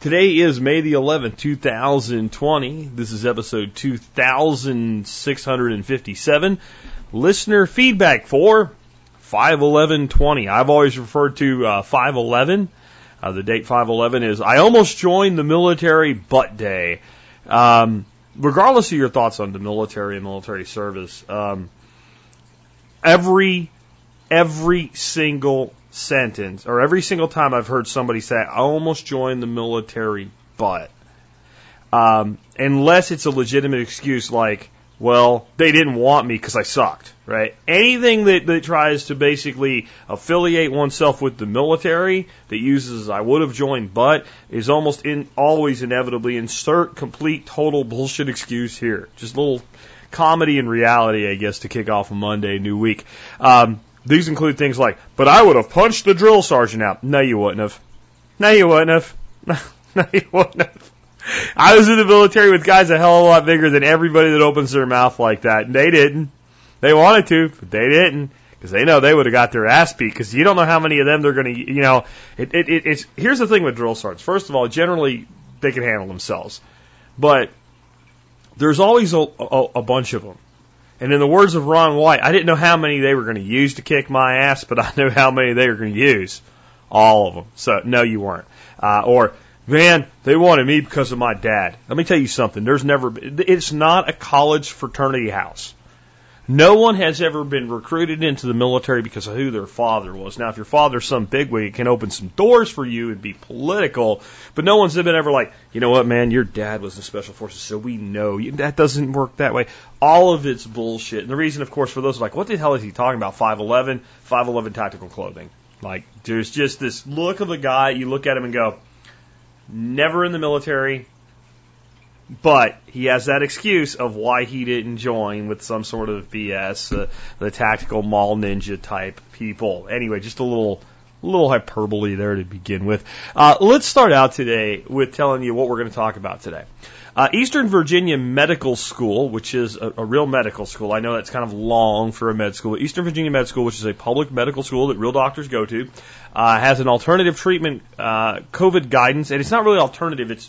Today is May the 11th, 2020. This is episode 2657. Listener feedback for 51120. I've always referred to uh, 511. Uh, the date 511 is I almost joined the military, but day. Um, regardless of your thoughts on the military and military service, um, every every single sentence or every single time I've heard somebody say, I almost joined the military, but, um, unless it's a legitimate excuse like, well, they didn't want me because I sucked, right? Anything that, that tries to basically affiliate oneself with the military that uses I would have joined but is almost in always inevitably insert complete total bullshit excuse here. Just a little comedy and reality, I guess, to kick off a Monday new week. Um, these include things like, but I would have punched the drill sergeant out. No, you wouldn't have. No, you wouldn't have. No, you wouldn't have. I was in the military with guys a hell of a lot bigger than everybody that opens their mouth like that. And they didn't. They wanted to, but they didn't. Because they know they would have got their ass beat. Because you don't know how many of them they're going to, you know, it, it, it, it's, here's the thing with drill sergeants. First of all, generally, they can handle themselves. But there's always a, a, a bunch of them. And in the words of Ron White, I didn't know how many they were going to use to kick my ass, but I knew how many they were going to use. All of them. So, no, you weren't. Uh, or, man, they wanted me because of my dad. Let me tell you something. There's never, it's not a college fraternity house. No one has ever been recruited into the military because of who their father was. Now, if your father's some bigwig, it can open some doors for you and be political, but no one's been ever like, you know what, man, your dad was in special forces, so we know you, that doesn't work that way. All of it's bullshit. And the reason, of course, for those like, what the hell is he talking about? 5'11, 5'11 tactical clothing. Like, there's just this look of a guy, you look at him and go, never in the military, but he has that excuse of why he didn't join with some sort of BS, uh, the tactical mall ninja type people. Anyway, just a little, little hyperbole there to begin with. Uh, let's start out today with telling you what we're going to talk about today. Uh, Eastern Virginia Medical School, which is a, a real medical school. I know that's kind of long for a med school. Eastern Virginia Med School, which is a public medical school that real doctors go to, uh, has an alternative treatment uh, COVID guidance, and it's not really alternative. It's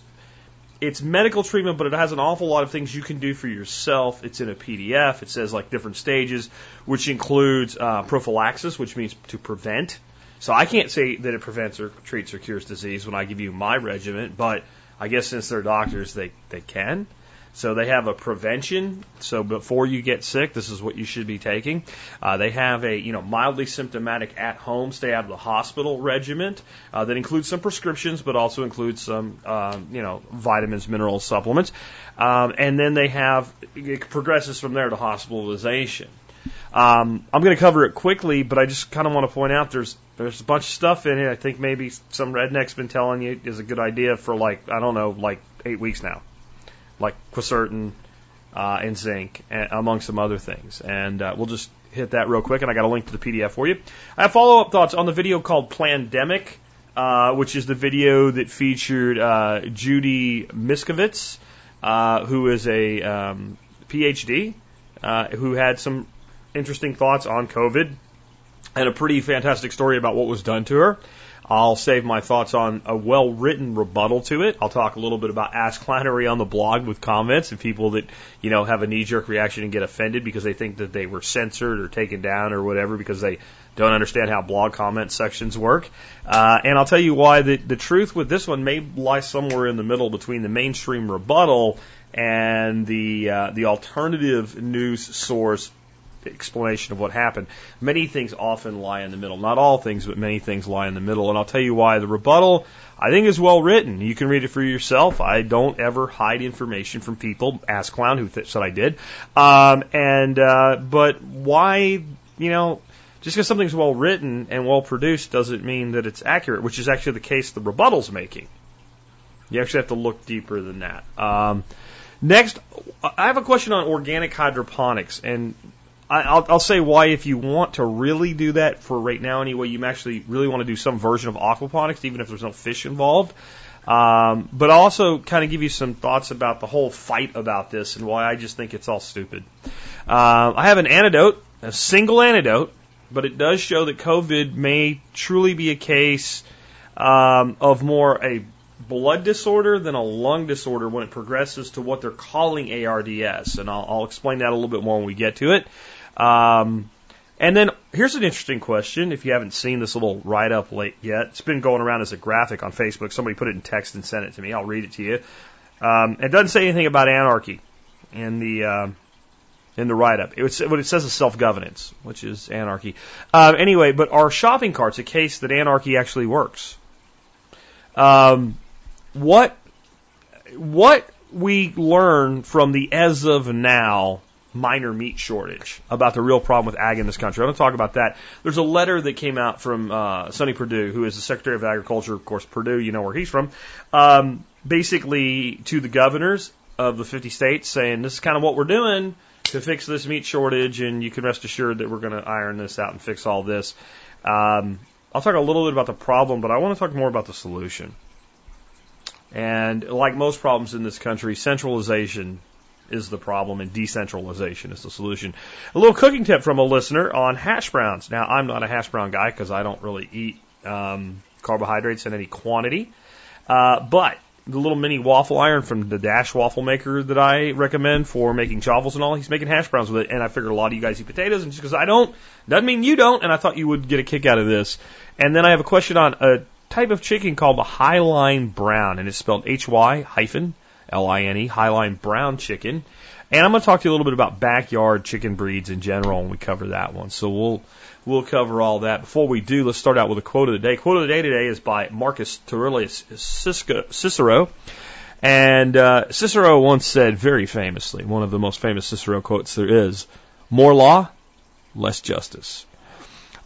it's medical treatment, but it has an awful lot of things you can do for yourself. It's in a PDF. It says like different stages, which includes uh, prophylaxis, which means to prevent. So I can't say that it prevents or treats or cures disease when I give you my regimen, but I guess since they're doctors, they, they can. So they have a prevention. So before you get sick, this is what you should be taking. Uh, they have a you know mildly symptomatic at home, stay out of the hospital regiment uh, that includes some prescriptions, but also includes some um, you know vitamins, minerals, supplements. Um, and then they have it progresses from there to hospitalization. Um, I'm going to cover it quickly, but I just kind of want to point out there's there's a bunch of stuff in it. I think maybe some redneck's been telling you is a good idea for like I don't know like eight weeks now like quercetin uh, and zinc, among some other things. And uh, we'll just hit that real quick, and I got a link to the PDF for you. I have follow up thoughts on the video called Plandemic, uh, which is the video that featured uh, Judy Mikovits, uh, who is a um, PhD, uh, who had some interesting thoughts on COVID and a pretty fantastic story about what was done to her. I'll save my thoughts on a well written rebuttal to it. I'll talk a little bit about Ask Flannery on the blog with comments and people that, you know, have a knee jerk reaction and get offended because they think that they were censored or taken down or whatever because they don't understand how blog comment sections work. Uh, and I'll tell you why the, the truth with this one may lie somewhere in the middle between the mainstream rebuttal and the uh, the alternative news source explanation of what happened. Many things often lie in the middle. Not all things, but many things lie in the middle. And I'll tell you why. The rebuttal, I think, is well written. You can read it for yourself. I don't ever hide information from people. Ask Clown, who th- said I did. Um, and, uh, but why, you know, just because something's well written and well produced doesn't mean that it's accurate, which is actually the case the rebuttal's making. You actually have to look deeper than that. Um, Next, I have a question on organic hydroponics, and I- I'll, I'll say why if you want to really do that for right now anyway, you actually really want to do some version of aquaponics, even if there's no fish involved. Um, but I'll also kind of give you some thoughts about the whole fight about this and why I just think it's all stupid. Uh, I have an antidote, a single antidote, but it does show that COVID may truly be a case um, of more a blood disorder than a lung disorder when it progresses to what they're calling ARDS, and I'll, I'll explain that a little bit more when we get to it. Um, and then here's an interesting question. If you haven't seen this little write up late yet, it's been going around as a graphic on Facebook. Somebody put it in text and sent it to me. I'll read it to you. Um, it doesn't say anything about anarchy in the um, in the write up. What it says is self governance, which is anarchy. Uh, anyway, but are shopping carts a case that anarchy actually works? Um, what what we learn from the as of now minor meat shortage about the real problem with ag in this country. I want to talk about that. There's a letter that came out from uh, Sonny Perdue, who is the Secretary of Agriculture. Of course, Perdue, you know where he's from. Um, basically, to the governors of the 50 states, saying this is kind of what we're doing to fix this meat shortage, and you can rest assured that we're going to iron this out and fix all this. Um, I'll talk a little bit about the problem, but I want to talk more about the solution. And like most problems in this country, centralization is the problem and decentralization is the solution. A little cooking tip from a listener on hash browns. Now, I'm not a hash brown guy because I don't really eat um, carbohydrates in any quantity. Uh, but the little mini waffle iron from the Dash waffle maker that I recommend for making chaffles and all, he's making hash browns with it. And I figured a lot of you guys eat potatoes, and just because I don't, doesn't mean you don't. And I thought you would get a kick out of this. And then I have a question on a type of chicken called the Hy-Line Brown, and it's spelled H Y hyphen L I N E, Hy-Line Brown chicken. And I'm going to talk to you a little bit about backyard chicken breeds in general when we cover that one. So we'll we'll cover all that. Before we do, let's start out with a quote of the day. Quote of the day today is by Marcus Aurelius Cicero. And uh, Cicero once said very famously, one of the most famous Cicero quotes there is, more law, less justice.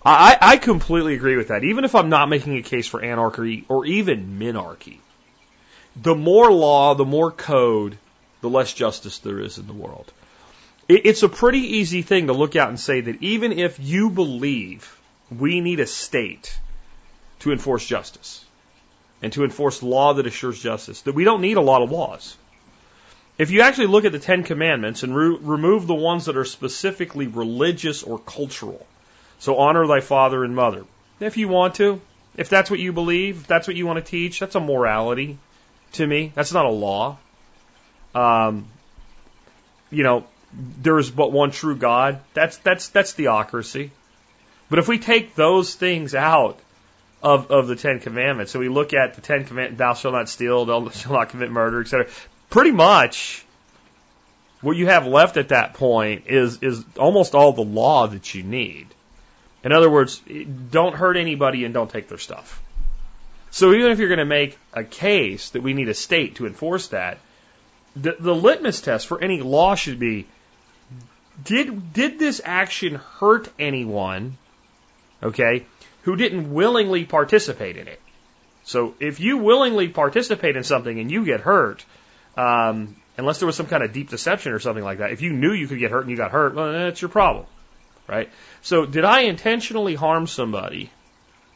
I, I completely agree with that. Even if I'm not making a case for anarchy or even minarchy, the more law, the more code, the less justice there is in the world. It, it's a pretty easy thing to look out and say that even if you believe we need a state to enforce justice and to enforce law that assures justice, that we don't need a lot of laws. If you actually look at the Ten Commandments and re- remove the ones that are specifically religious or cultural, so honor thy father and mother, if you want to, if that's what you believe, if that's what you want to teach, that's a morality to me. That's not a law. Um, you know, there is but one true God. That's that's that's theocracy. But if we take those things out of of the Ten Commandments, so we look at the Ten Commandments: "Thou shalt not steal, thou shalt not commit murder," etc. Pretty much, what you have left at that point is is almost all the law that you need. In other words, don't hurt anybody and don't take their stuff. So even if you're going to make a case that we need a state to enforce that, the, the litmus test for any law should be did did this action hurt anyone okay who didn't willingly participate in it? So if you willingly participate in something and you get hurt um, unless there was some kind of deep deception or something like that if you knew you could get hurt and you got hurt well that's your problem right? So did i intentionally harm somebody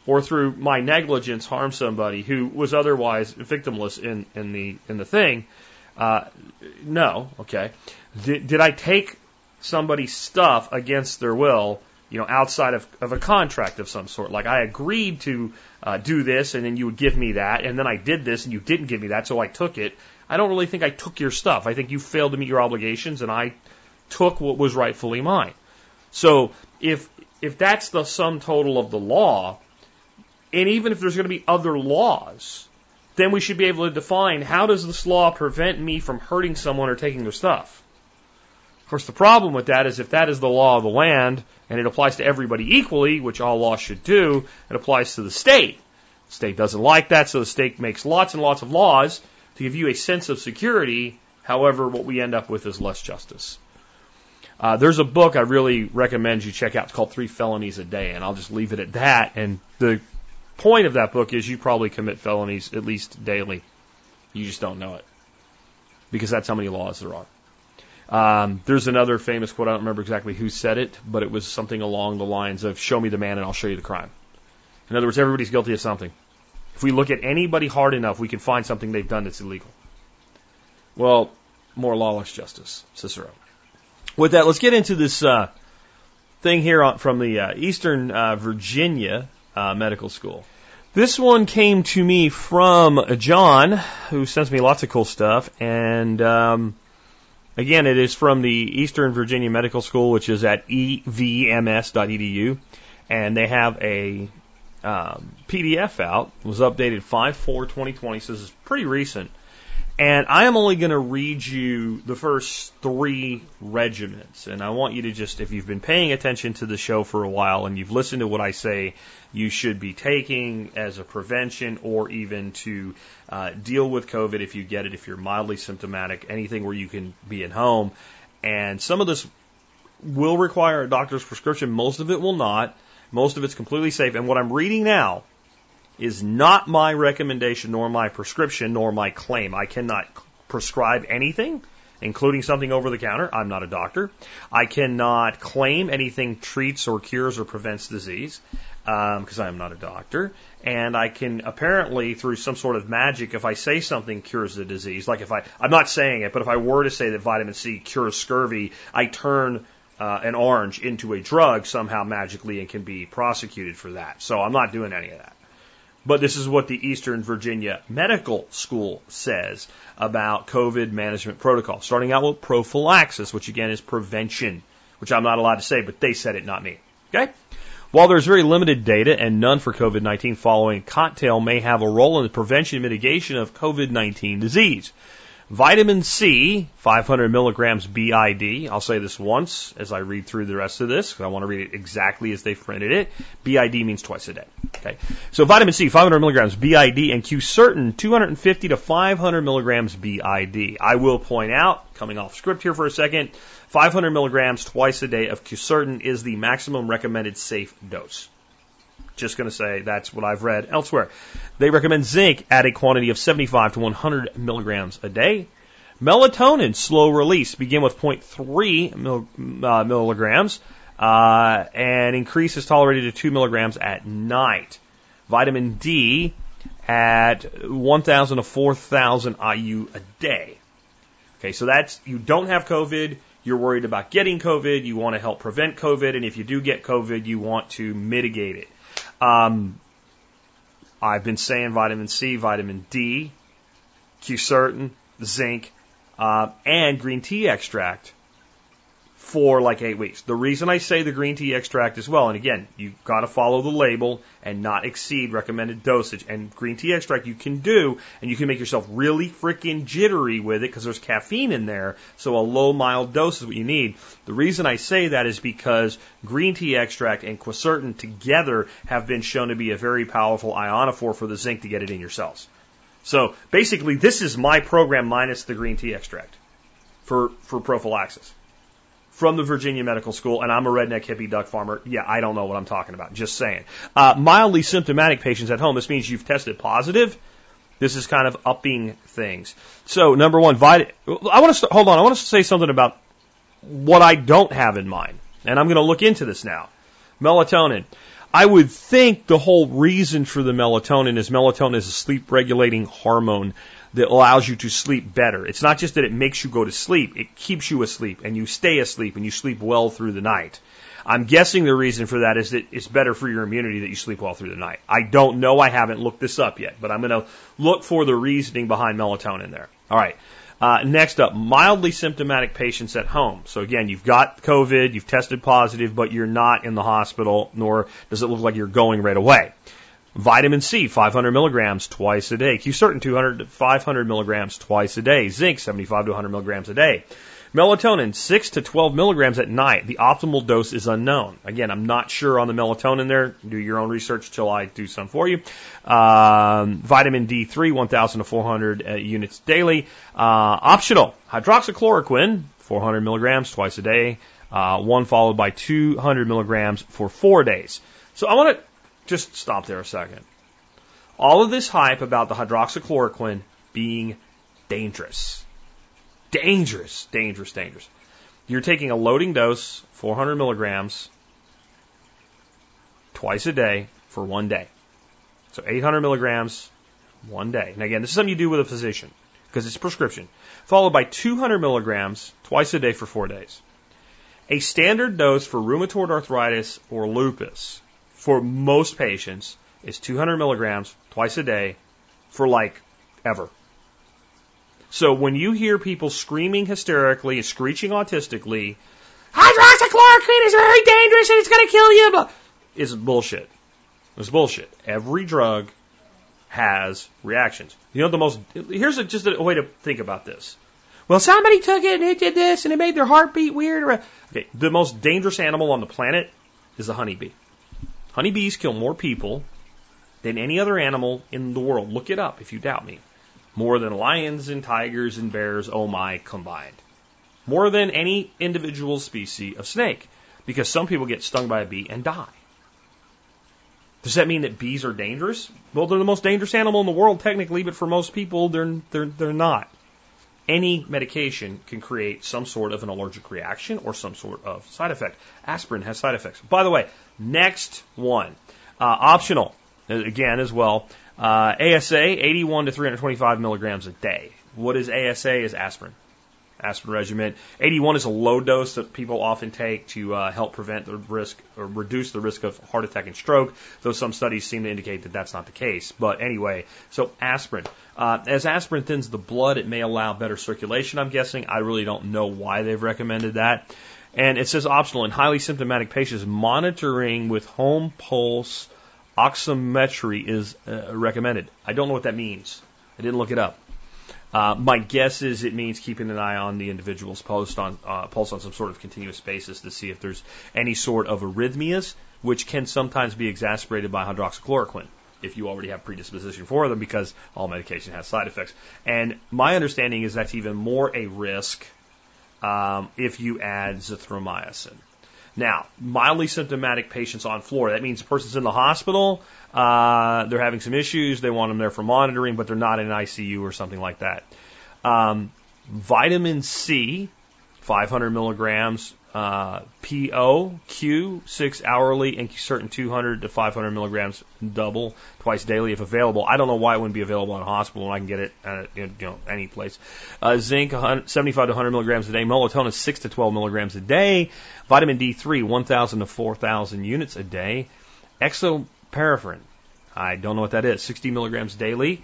or through my negligence harm somebody who was otherwise victimless in, in the in the thing uh, no okay did, did i take somebody's stuff against their will, you know, outside of, of a contract of some sort. Like I agreed to uh, do this, and then you would give me that, and then I did this, and you didn't give me that, so I took it. I don't really think I took your stuff. I think you failed to meet your obligations, and I took what was rightfully mine. So if if that's the sum total of the law, and even if there's going to be other laws, then we should be able to define how does this law prevent me from hurting someone or taking their stuff. Of course, the problem with that is if that is the law of the land and it applies to everybody equally, which all laws should do, it applies to the state. The state doesn't like that, so the state makes lots and lots of laws to give you a sense of security. However, what we end up with is less justice. Uh, there's a book I really recommend you check out. It's called Three Felonies a Day, and I'll just leave it at that. And the point of that book is you probably commit felonies at least daily. You just don't know it. because that's how many laws there are. Um, there's another famous quote, I don't remember exactly who said it, but it was something along the lines of, show me the man and I'll show you the crime. In other words, everybody's guilty of something. If we look at anybody hard enough, we can find something they've done that's illegal. Well, more lawless justice, Cicero. With that, let's get into this uh, thing here on, from the uh, Eastern uh, Virginia uh, Medical School. This one came to me from John, who sends me lots of cool stuff, and um, again, it is from the Eastern Virginia Medical School, which is at evms.edu, and they have a um, PDF out. It was updated 5/4/2020, so this is pretty recent. And I am only going to read you the first three regiments. And I want you to just, if you've been paying attention to the show for a while and you've listened to what I say, you should be taking as a prevention or even to uh, deal with COVID if you get it, if you're mildly symptomatic, anything where you can be at home. And some of this will require a doctor's prescription. Most of it will not. Most of it's completely safe. And what I'm reading now is not my recommendation, nor my prescription, nor my claim. I cannot prescribe anything, including something over the counter. I'm not a doctor. I cannot claim anything treats or cures or prevents disease because um, I am not a doctor. And I can apparently, through some sort of magic, if I say something cures the disease, like if I, I'm not saying it, but if I were to say that vitamin C cures scurvy, I turn uh, an orange into a drug somehow magically and can be prosecuted for that. So I'm not doing any of that. But this is what the Eastern Virginia Medical School says about COVID management protocol. Starting out with prophylaxis, which again is prevention, which I'm not allowed to say, but they said it, not me. Okay? While there's very limited data and none for COVID 19 following, cocktail may have a role in the prevention and mitigation of COVID 19 disease. Vitamin C, 500 milligrams BID. I'll say this once as I read through the rest of this because I want to read it exactly as they printed it. BID means twice a day. Okay. So vitamin C, 500 milligrams BID and quercetin 250 to 500 milligrams BID. I will point out, coming off script here for a second, 500 milligrams twice a day of quercetin is the maximum recommended safe dose. Just going to say that's what I've read elsewhere. They recommend zinc at a quantity of 75 to 100 milligrams a day. Melatonin, slow release, begin with 0.3 mil, uh, milligrams uh, and increase is tolerated to 2 milligrams at night. Vitamin D at 1,000 to 4,000 IU a day. Okay, so that's, you don't have COVID, you're worried about getting COVID, you want to help prevent COVID, and if you do get COVID, you want to mitigate it. Um, I've been saying vitamin C, vitamin D, quercetin, zinc, uh, and green tea extract for like eight weeks. The reason I say the green tea extract as well, and again, you've got to follow the label and not exceed recommended dosage. And green tea extract you can do, and you can make yourself really freaking jittery with it because there's caffeine in there. So a low, mild dose is what you need. The reason I say that is because green tea extract and quercetin together have been shown to be a very powerful ionophore for the zinc to get it in your cells. So basically, this is my program minus the green tea extract for, for prophylaxis from the Virginia Medical School, and I'm a redneck hippie duck farmer. Yeah, I don't know what I'm talking about. Just saying. Uh, mildly symptomatic patients at home. This means you've tested positive. This is kind of upping things. So number one, vit- I want to st- hold on. I want to say something about what I don't have in mind, and I'm going to look into this now. Melatonin. I would think the whole reason for the melatonin is melatonin is a sleep regulating hormone that allows you to sleep better. It's not just that it makes you go to sleep, it keeps you asleep and you stay asleep and you sleep well through the night. I'm guessing the reason for that is that it's better for your immunity that you sleep well through the night. I don't know. I haven't looked this up yet, but I'm going to look for the reasoning behind melatonin there. All right. Uh, next up, mildly symptomatic patients at home. So again, you've got COVID, you've tested positive, but you're not in the hospital, nor does it look like you're going right away. Vitamin C, 500 milligrams twice a day. quercetin, 200 to 500 milligrams twice a day. Zinc, 75 to 100 milligrams a day. Melatonin, 6 to 12 milligrams at night. The optimal dose is unknown. Again, I'm not sure on the melatonin there. Do your own research till I do some for you. Um, vitamin D3, 1,000 to 400 uh, units daily. Uh, optional, hydroxychloroquine, 400 milligrams twice a day. Uh, one followed by 200 milligrams for four days. So I want to just stop there a second. All of this hype about the hydroxychloroquine being dangerous. dangerous, dangerous, dangerous. You're taking a loading dose, 400 milligrams, twice a day for one day. So 800 milligrams, one day. And again, this is something you do with a physician because it's a prescription, followed by 200 milligrams twice a day for four days. A standard dose for rheumatoid arthritis or lupus for most patients is 200 milligrams twice a day for like ever. So when you hear people screaming hysterically and screeching autistically, hydroxychloroquine is very dangerous and it's going to kill you, is bullshit. It's bullshit. Every drug has reactions. You know the most. Here's a, just a way to think about this. Well, somebody took it and it did this and it made their heart beat weird. Okay, the most dangerous animal on the planet is the honeybee. Honeybees kill more people than any other animal in the world. Look it up if you doubt me. More than lions and tigers and bears, oh my, combined. More than any individual species of snake. Because some people get stung by a bee and die. Does that mean that bees are dangerous? Well, they're the most dangerous animal in the world technically, but for most people, they're, they're, they're not. Any medication can create some sort of an allergic reaction or some sort of side effect. Aspirin has side effects. By the way, next one, uh, optional, again as well, uh, ASA, 81 to 325 milligrams a day. What is ASA? Is aspirin aspirin regimen. 81 is a low dose that people often take to uh, help prevent the risk or reduce the risk of heart attack and stroke, though some studies seem to indicate that that's not the case. But anyway, so aspirin. Uh, as aspirin thins the blood, it may allow better circulation, I'm guessing. I really don't know why they've recommended that. And it says optional in highly symptomatic patients, monitoring with home pulse oximetry is uh, recommended. I don't know what that means. I didn't look it up. Uh, my guess is it means keeping an eye on the individual's pulse on, uh, pulse on some sort of continuous basis to see if there's any sort of arrhythmias, which can sometimes be exacerbated by hydroxychloroquine if you already have predisposition for them because all medication has side effects. And my understanding is that's even more a risk um, if you add zithromycin. Now, mildly symptomatic patients on floor, that means the person's in the hospital, uh, they're having some issues, they want them there for monitoring, but they're not in ICU or something like that. Um, vitamin C, 500 milligrams, uh, PO, Q, 6 hourly, and certain 200 to 500 milligrams double twice daily if available. I don't know why it wouldn't be available in a hospital when I can get it at you know, any place. Uh, zinc, 75 to 100 milligrams a day. Melatonin, 6 to 12 milligrams a day. Vitamin D3, 1,000 to 4,000 units a day. Exoparaffin, I don't know what that is. 60 milligrams daily.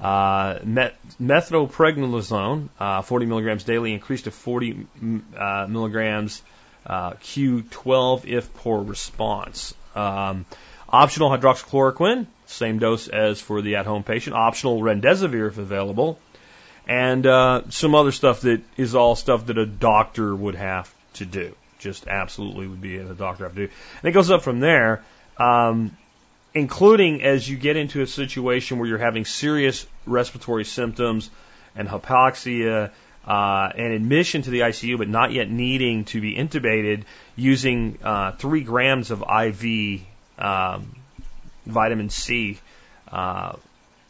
Uh, met, methylprednisolone, uh, 40 milligrams daily, increased to 40 uh, milligrams uh, Q12 if poor response. Um, optional hydroxychloroquine, same dose as for the at-home patient. Optional remdesivir if available, and uh, some other stuff that is all stuff that a doctor would have to do. Just absolutely would be a doctor have to do. And it goes up from there. Um, including as you get into a situation where you're having serious respiratory symptoms and hypoxia uh, and admission to the ICU, but not yet needing to be intubated, using uh, three grams of IV um, vitamin C uh,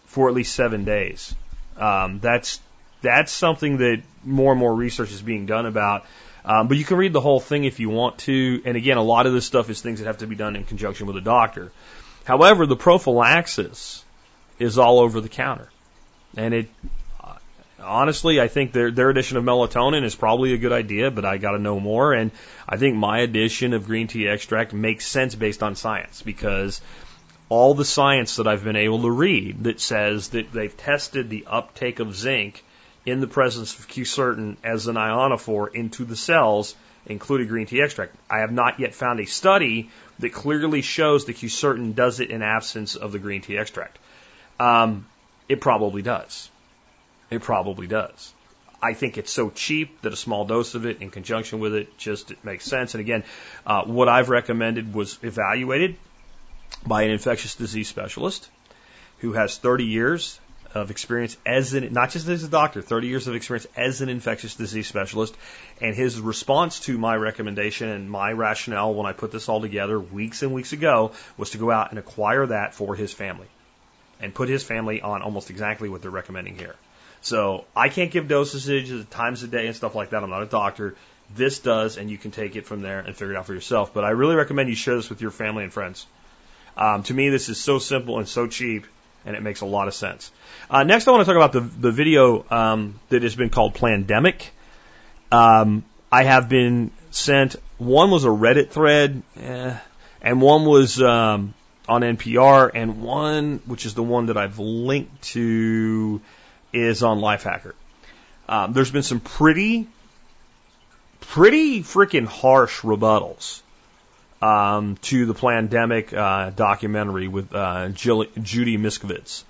for at least seven days. Um, that's that's something that more and more research is being done about. Um, but you can read the whole thing if you want to. And again, a lot of this stuff is things that have to be done in conjunction with a doctor. However, the prophylaxis is all over the counter. And it, uh, honestly, I think their, their addition of melatonin is probably a good idea, but I got to know more. And I think my addition of green tea extract makes sense based on science because all the science that I've been able to read that says that they've tested the uptake of zinc in the presence of quercetin as an ionophore into the cells included green tea extract. I have not yet found a study that clearly shows that quercetin does it in absence of the green tea extract. Um, it probably does. It probably does. I think it's so cheap that a small dose of it in conjunction with it just it makes sense. And again, uh, what I've recommended was evaluated by an infectious disease specialist who has 30 years of experience as an, not just as a doctor, 30 years of experience as an infectious disease specialist. And his response to my recommendation and my rationale when I put this all together weeks and weeks ago was to go out and acquire that for his family and put his family on almost exactly what they're recommending here. So I can't give dosages times a day and stuff like that. I'm not a doctor. This does, and you can take it from there and figure it out for yourself. But I really recommend you share this with your family and friends. Um, to me, this is so simple and so cheap, and it makes a lot of sense. Uh, next, I want to talk about the, the video um, that has been called Plandemic. Um, I have been sent, one was a Reddit thread, eh, and one was um, on NPR, and one, which is the one that I've linked to, is on Lifehacker. Um, there's been some pretty, pretty freaking harsh rebuttals um, to the Plandemic uh, documentary with uh, Jill, Judy Mikovits.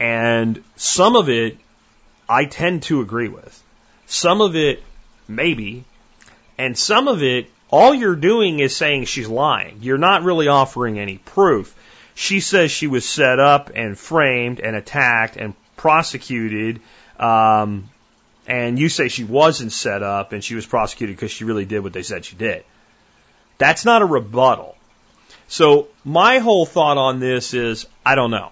And some of it I tend to agree with. Some of it, maybe. And some of it, all you're doing is saying she's lying. You're not really offering any proof. She says she was set up and framed and attacked and prosecuted. Um, and you say she wasn't set up and she was prosecuted because she really did what they said she did. That's not a rebuttal. So my whole thought on this is, I don't know.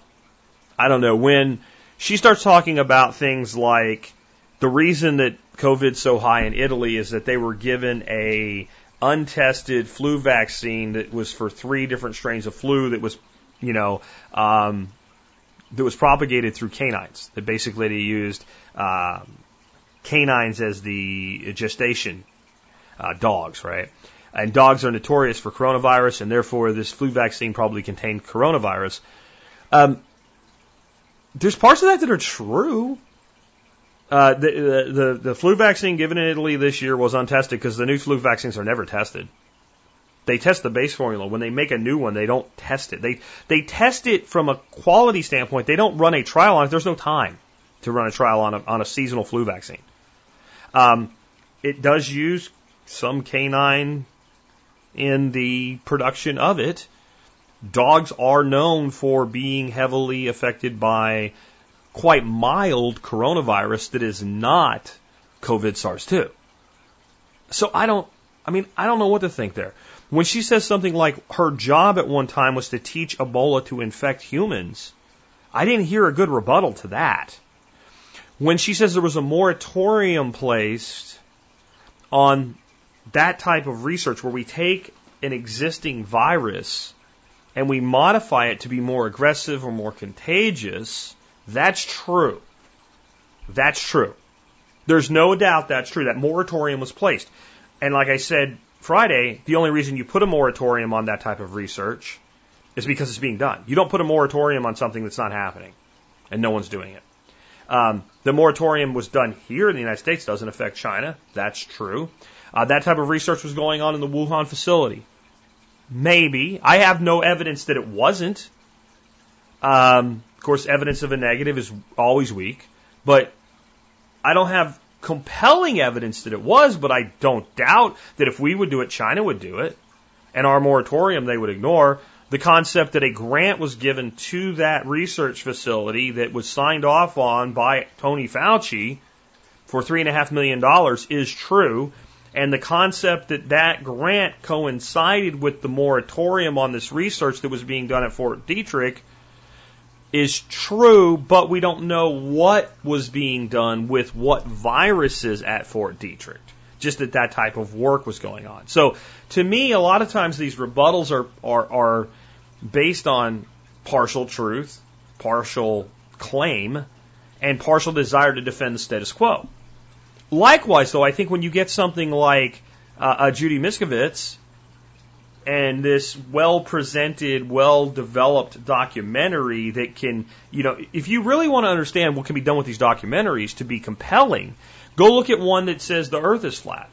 I don't know. When she starts talking about things like the reason that COVID's so high in Italy is that they were given a untested flu vaccine that was for three different strains of flu that was, you know, um, that was propagated through canines. That basically they used um, canines as the gestation uh, dogs, right? And dogs are notorious for coronavirus, and therefore this flu vaccine probably contained coronavirus. Um, there's parts of that that are true. Uh, the, the, the flu vaccine given in Italy this year was untested because the new flu vaccines are never tested. They test the base formula. When they make a new one, they don't test it. They they test it from a quality standpoint. They don't run a trial on it. There's no time to run a trial on a on a seasonal flu vaccine. Um, it does use some canine in the production of it. Dogs are known for being heavily affected by quite mild coronavirus that is not COVID SARS 2. So I don't, I mean, I don't know what to think there. When she says something like her job at one time was to teach Ebola to infect humans, I didn't hear a good rebuttal to that. When she says there was a moratorium placed on that type of research where we take an existing virus and we modify it to be more aggressive or more contagious, that's true. That's true. There's no doubt that's true. That moratorium was placed. And like I said Friday, the only reason you put a moratorium on that type of research is because it's being done. You don't put a moratorium on something that's not happening and no one's doing it. Um, the moratorium was done here in the United States, doesn't affect China. That's true. Uh, that type of research was going on in the Wuhan facility. Maybe. I have no evidence that it wasn't. Um, of course, evidence of a negative is always weak, but I don't have compelling evidence that it was, but I don't doubt that if we would do it, China would do it. And our moratorium they would ignore. The concept that a grant was given to that research facility that was signed off on by Tony Fauci for three and a half million dollars is true. And the concept that that grant coincided with the moratorium on this research that was being done at Fort Detrick is true, but we don't know what was being done with what viruses at Fort Detrick. Just that that type of work was going on. So to me, a lot of times these rebuttals are, are, are based on partial truth, partial claim, and partial desire to defend the status quo. Likewise, though, I think when you get something like uh, a Judy Mikovits and this well presented, well developed documentary that can, you know, if you really want to understand what can be done with these documentaries to be compelling, go look at one that says the earth is flat.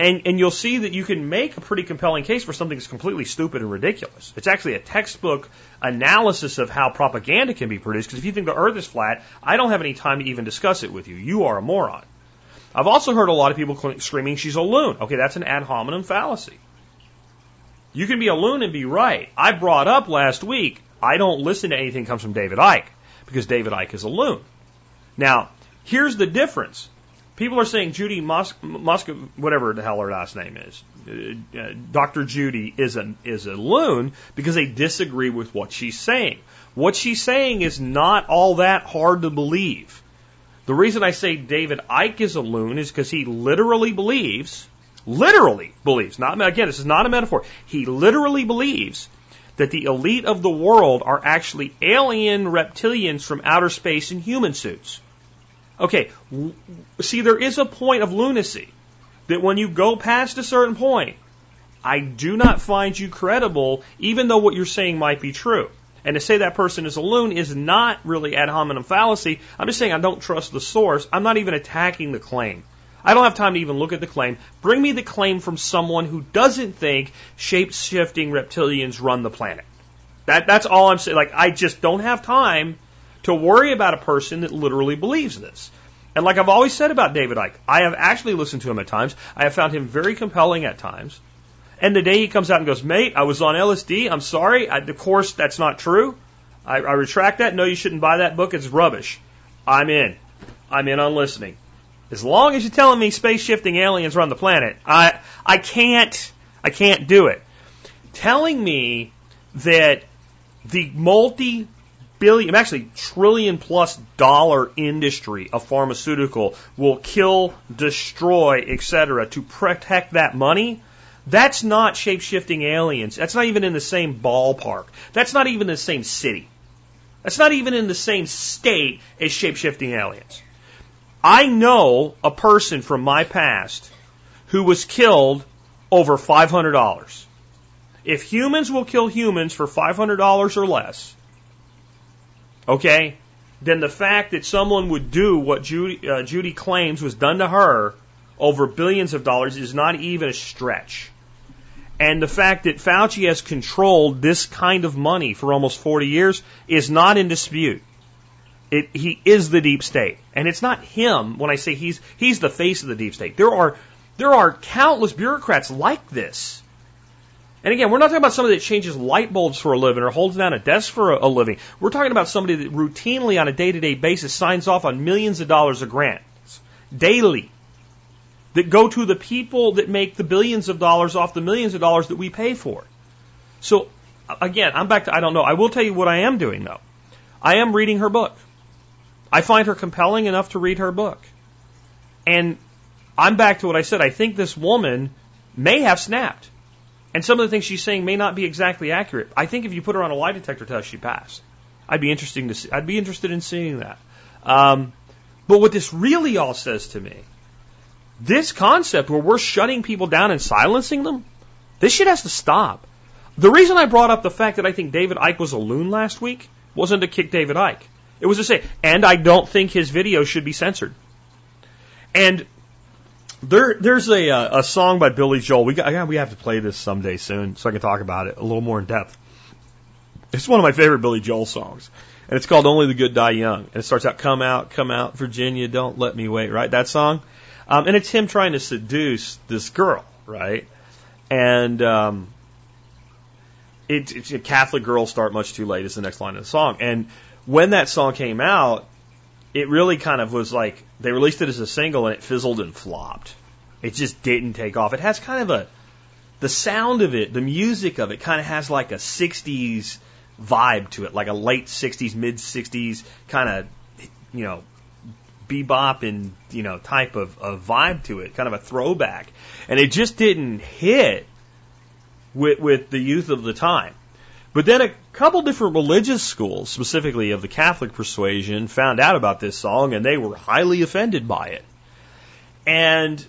And, and you'll see that you can make a pretty compelling case for something that's completely stupid and ridiculous. It's actually a textbook analysis of how propaganda can be produced. Because if you think the earth is flat, I don't have any time to even discuss it with you. You are a moron. I've also heard a lot of people screaming she's a loon. Okay, that's an ad hominem fallacy. You can be a loon and be right. I brought up last week, I don't listen to anything that comes from David Icke because David Icke is a loon. Now, here's the difference. People are saying Judy Mos- whatever the hell her last name is, uh, uh, Dr. Judy is a is a loon because they disagree with what she's saying. What she's saying is not all that hard to believe. The reason I say David Icke is a loon is because he literally believes, literally believes, not again, this is not a metaphor. He literally believes that the elite of the world are actually alien reptilians from outer space in human suits. Okay, see, there is a point of lunacy that when you go past a certain point, I do not find you credible, even though what you're saying might be true. And to say that person is a loon is not really ad hominem fallacy. I'm just saying I don't trust the source. I'm not even attacking the claim. I don't have time to even look at the claim. Bring me the claim from someone who doesn't think shape shifting reptilians run the planet. That, that's all I'm saying. Like, I just don't have time to worry about a person that literally believes this. And like I've always said about David Icke, I have actually listened to him at times. I have found him very compelling at times. And the day he comes out and goes, mate, I was on LSD. I'm sorry. I, of course, that's not true. I, I retract that. No, you shouldn't buy that book. It's rubbish. I'm in. I'm in on listening. As long as you're telling me space shifting aliens run the planet, I I can't I can't do it. Telling me that the multi billion, actually trillion plus dollar industry of pharmaceutical will kill, destroy, etc. to protect that money. That's not shape shifting aliens. That's not even in the same ballpark. That's not even in the same city. That's not even in the same state as shape shifting aliens. I know a person from my past who was killed over $500. If humans will kill humans for $500 or less, okay, then the fact that someone would do what Judy, uh, Judy claims was done to her over billions of dollars is not even a stretch. And the fact that Fauci has controlled this kind of money for almost 40 years is not in dispute. It, he is the deep state. And it's not him when I say he's, he's the face of the deep state. There are, there are countless bureaucrats like this. And again, we're not talking about somebody that changes light bulbs for a living or holds down a desk for a, a living. We're talking about somebody that routinely on a day to day basis signs off on millions of dollars of grants daily that go to the people that make the billions of dollars off the millions of dollars that we pay for. So again, I'm back to I don't know. I will tell you what I am doing though. I am reading her book. I find her compelling enough to read her book. And I'm back to what I said. I think this woman may have snapped. And some of the things she's saying may not be exactly accurate. I think if you put her on a lie detector test, she passed. I'd be interesting to see. I'd be interested in seeing that. Um, but what this really all says to me, this concept where we're shutting people down and silencing them, this shit has to stop. The reason I brought up the fact that I think David Icke was a loon last week wasn't to kick David Icke. It was to say, and I don't think his video should be censored. And there, there's a uh, a song by Billy Joel. We got, we have to play this someday soon, so I can talk about it a little more in depth. It's one of my favorite Billy Joel songs, and it's called "Only the Good Die Young." And it starts out, "Come out, come out, Virginia, don't let me wait." Right, that song. Um, and it's him trying to seduce this girl, right? And um, it, it's a Catholic girl start much too late is the next line of the song. And when that song came out, it really kind of was like they released it as a single and it fizzled and flopped. It just didn't take off. It has kind of a the sound of it, the music of it kind of has like a 60s vibe to it, like a late 60s, mid 60s kind of, you know, bebop and, you know, type of, of vibe to it, kind of a throwback. And it just didn't hit with, with the youth of the time. But then a couple different religious schools, specifically of the Catholic persuasion, found out about this song and they were highly offended by it. And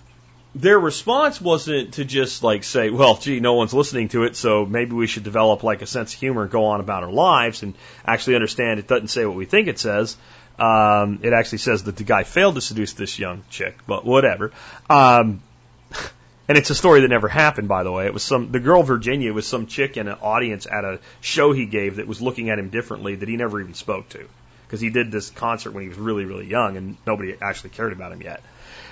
their response wasn't to just like say, well, gee, no one's listening to it, so maybe we should develop like a sense of humor and go on about our lives and actually understand it doesn't say what we think it says. Um, it actually says that the guy failed to seduce this young chick, but whatever. Um, and it's a story that never happened, by the way. It was some the girl Virginia was some chick in an audience at a show he gave that was looking at him differently that he never even spoke to because he did this concert when he was really really young and nobody actually cared about him yet.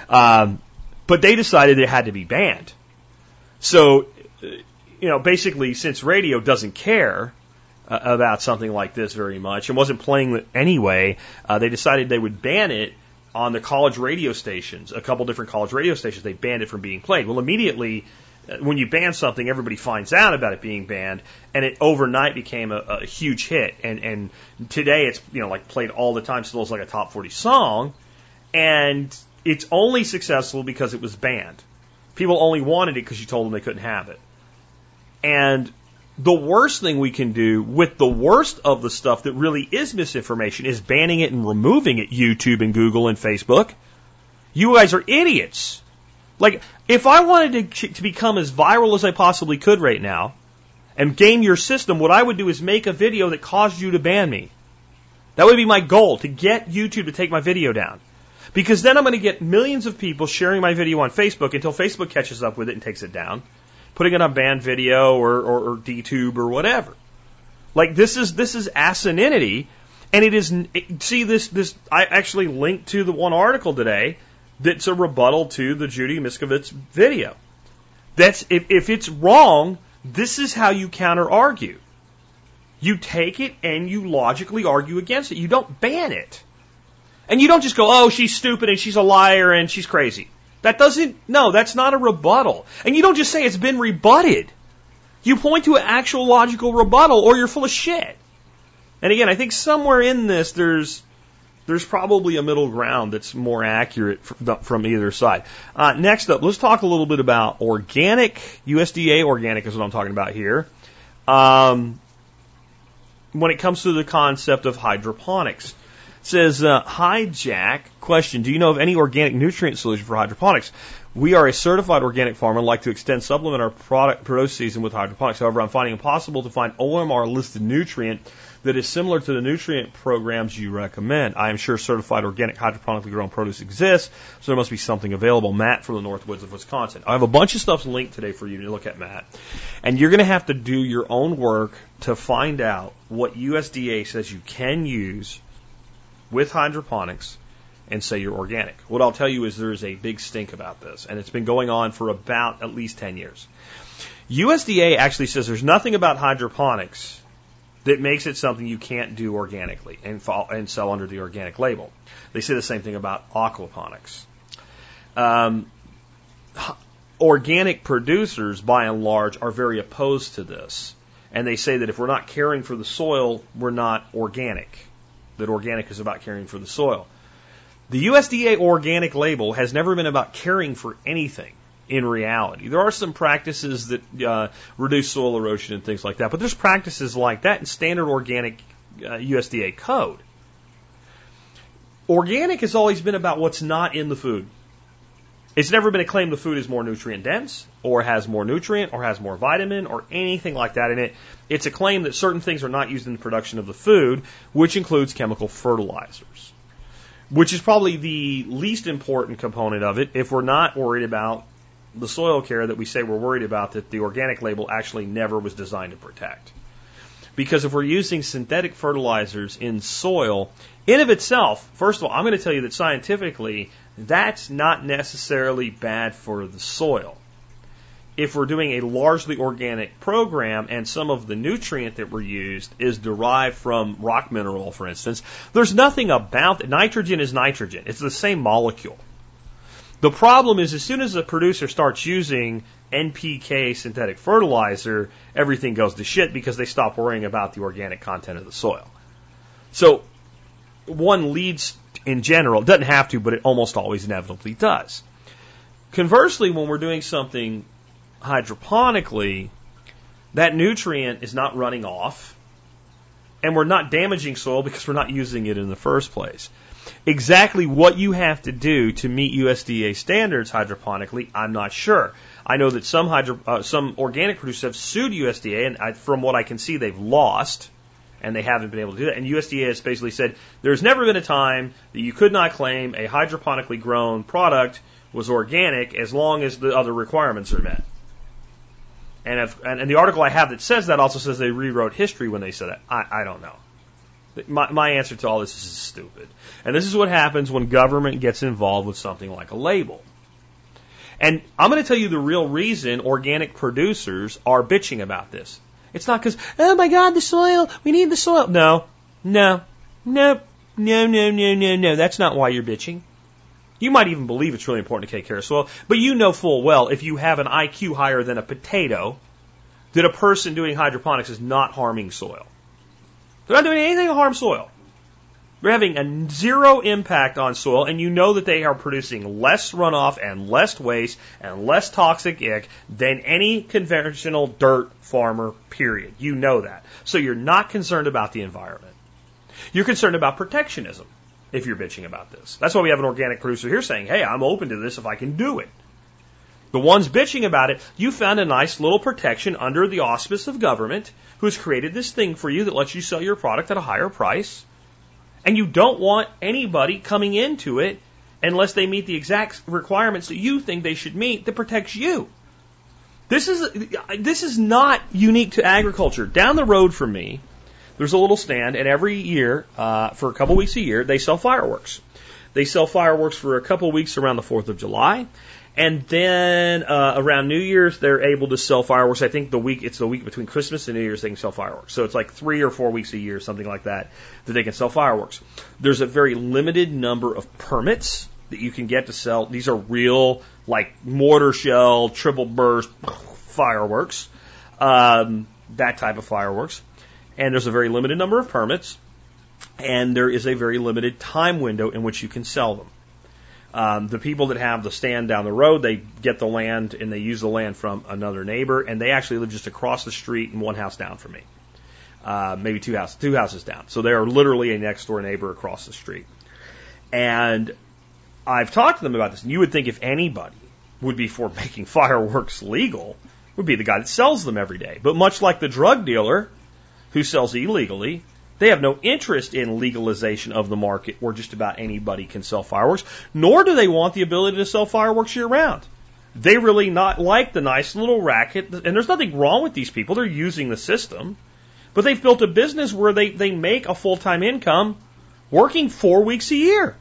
Um, but they decided it had to be banned. So, you know, basically, since radio doesn't care uh, about something like this very much and wasn't playing it anyway, uh, they decided they would ban it on the college radio stations, a couple different college radio stations, they banned it from being played. Well, immediately uh, when you ban something, everybody finds out about it being banned, and it overnight became a, a huge hit. And and today it's you know like played all the time, still is like a top 40 song, and it's only successful because it was banned. People only wanted it because you told them they couldn't have it. And the worst thing we can do with the worst of the stuff that really is misinformation is banning it and removing it, YouTube and Google and Facebook. You guys are idiots. Like, if I wanted to, to become as viral as I possibly could right now and game your system, what I would do is make a video that caused you to ban me. That would be my goal, to get YouTube to take my video down. Because then I'm going to get millions of people sharing my video on Facebook until Facebook catches up with it and takes it down putting it on Banned.Video or, or, or DTube or whatever. Like this is this is asininity, and it is. See this this I actually linked to the one article today that's a rebuttal to the Judy Mikovits video. That's if if it's wrong, this is how you counter argue. You take it and you logically argue against it. You don't ban it. And you don't just go, oh, she's stupid and she's a liar and she's crazy. That doesn't, no, that's not a rebuttal. And you don't just say it's been rebutted. You point to an actual logical rebuttal or you're full of shit. And again, I think somewhere in this there's there's probably a middle ground that's more accurate from either side. Uh, next up, let's talk a little bit about organic. USDA organic is what I'm talking about here. Um, when it comes to the concept of hydroponics says, uh, Hi, Jack. Question Do you know of any organic nutrient solution for hydroponics? We are a certified organic farmer and like to extend supplement our product produce season with hydroponics. However, I'm finding it impossible to find OMRI listed nutrient that is similar to the nutrient programs you recommend. I am sure certified organic hydroponically grown produce exists, so there must be something available. Matt from the Northwoods of Wisconsin. I have a bunch of stuff linked today for you to look at, Matt. And you're going to have to do your own work to find out what USDA says you can use with hydroponics and say you're organic. What I'll tell you is there is a big stink about this, and it's been going on for about at least 10 years. USDA actually says there's nothing about hydroponics that makes it something you can't do organically and, fall, and sell under the organic label. They say the same thing about aquaponics. Um, organic producers, by and large, are very opposed to this. And they say that if we're not caring for the soil, we're not organic that organic is about caring for the soil. The USDA organic label has never been about caring for anything in reality. There are some practices that uh, reduce soil erosion and things like that, but there's practices like that in standard organic uh, USDA code. Organic has always been about what's not in the food. It's never been a claim the food is more nutrient dense or has more nutrient or has more vitamin or anything like that in it. It's a claim that certain things are not used in the production of the food, which includes chemical fertilizers, which is probably the least important component of it if we're not worried about the soil care that we say we're worried about that the organic label actually never was designed to protect. Because if we're using synthetic fertilizers in soil, in of itself, first of all, I'm going to tell you that scientifically, that's not necessarily bad for the soil. If we're doing a largely organic program and some of the nutrient that we're used is derived from rock mineral, for instance, there's nothing about it. Nitrogen is nitrogen. It's the same molecule. The problem is as soon as the producer starts using NPK synthetic fertilizer, everything goes to shit because they stop worrying about the organic content of the soil. So one leads in general, It doesn't have to, but it almost always inevitably does. Conversely, when we're doing something hydroponically, that nutrient is not running off, and we're not damaging soil because we're not using it in the first place. Exactly what you have to do to meet USDA standards hydroponically, I'm not sure. I know that some hydro, uh, some organic producers have sued USDA, and I, from what I can see, they've lost and they haven't been able to do that. And USDA has basically said there's never been a time that you could not claim a hydroponically grown product was organic as long as the other requirements are met. And, if, and, and the article I have that says that also says they rewrote history when they said that. I, I don't know. My, my answer to all this is stupid. And this is what happens when government gets involved with something like a label. And I'm going to tell you the real reason organic producers are bitching about this. It's not because, oh my God, the soil, we need the soil. No, no, no, no, no, no, no, no. That's not why you're bitching. You might even believe it's really important to take care of soil, but you know full well if you have an IQ higher than a potato, that a person doing hydroponics is not harming soil. They're not doing anything to harm soil. They're having a zero impact on soil, and you know that they are producing less runoff and less waste and less toxic ick than any conventional dirt farmer, period. You know that. So you're not concerned about the environment. You're concerned about protectionism if you're bitching about this. That's why we have an organic producer here saying, hey, I'm open to this if I can do it. The ones bitching about it, you found a nice little protection under the auspice of government who's created this thing for you that lets you sell your product at a higher price and you don't want anybody coming into it unless they meet the exact requirements that you think they should meet that protects you. This is this is not unique to agriculture. Down the road from me, there's a little stand, and every year, uh, for a couple weeks a year, they sell fireworks. They sell fireworks for a couple weeks around the Fourth of July, and then uh, around New Year's, they're able to sell fireworks. I think the week it's the week between Christmas and New Year's they can sell fireworks. So it's like three or four weeks a year, something like that, that they can sell fireworks. There's a very limited number of permits that you can get to sell. These are real, like mortar shell, triple burst fireworks, um, that type of fireworks. And there's a very limited number of permits, and there is a very limited time window in which you can sell them. Um, the people that have the stand down the road, they get the land and they use the land from another neighbor, and they actually live just across the street and one house down from me, uh, maybe two houses, two houses down. So they are literally a next door neighbor across the street. And I've talked to them about this, and you would think if anybody would be for making fireworks legal, would be the guy that sells them every day. But much like the drug dealer who sells illegally, they have no interest in legalization of the market where just about anybody can sell fireworks, nor do they want the ability to sell fireworks year round. They really not like the nice little racket, and there's nothing wrong with these people. They're using the system, but they've built a business where they, they make a full time income working four weeks a year.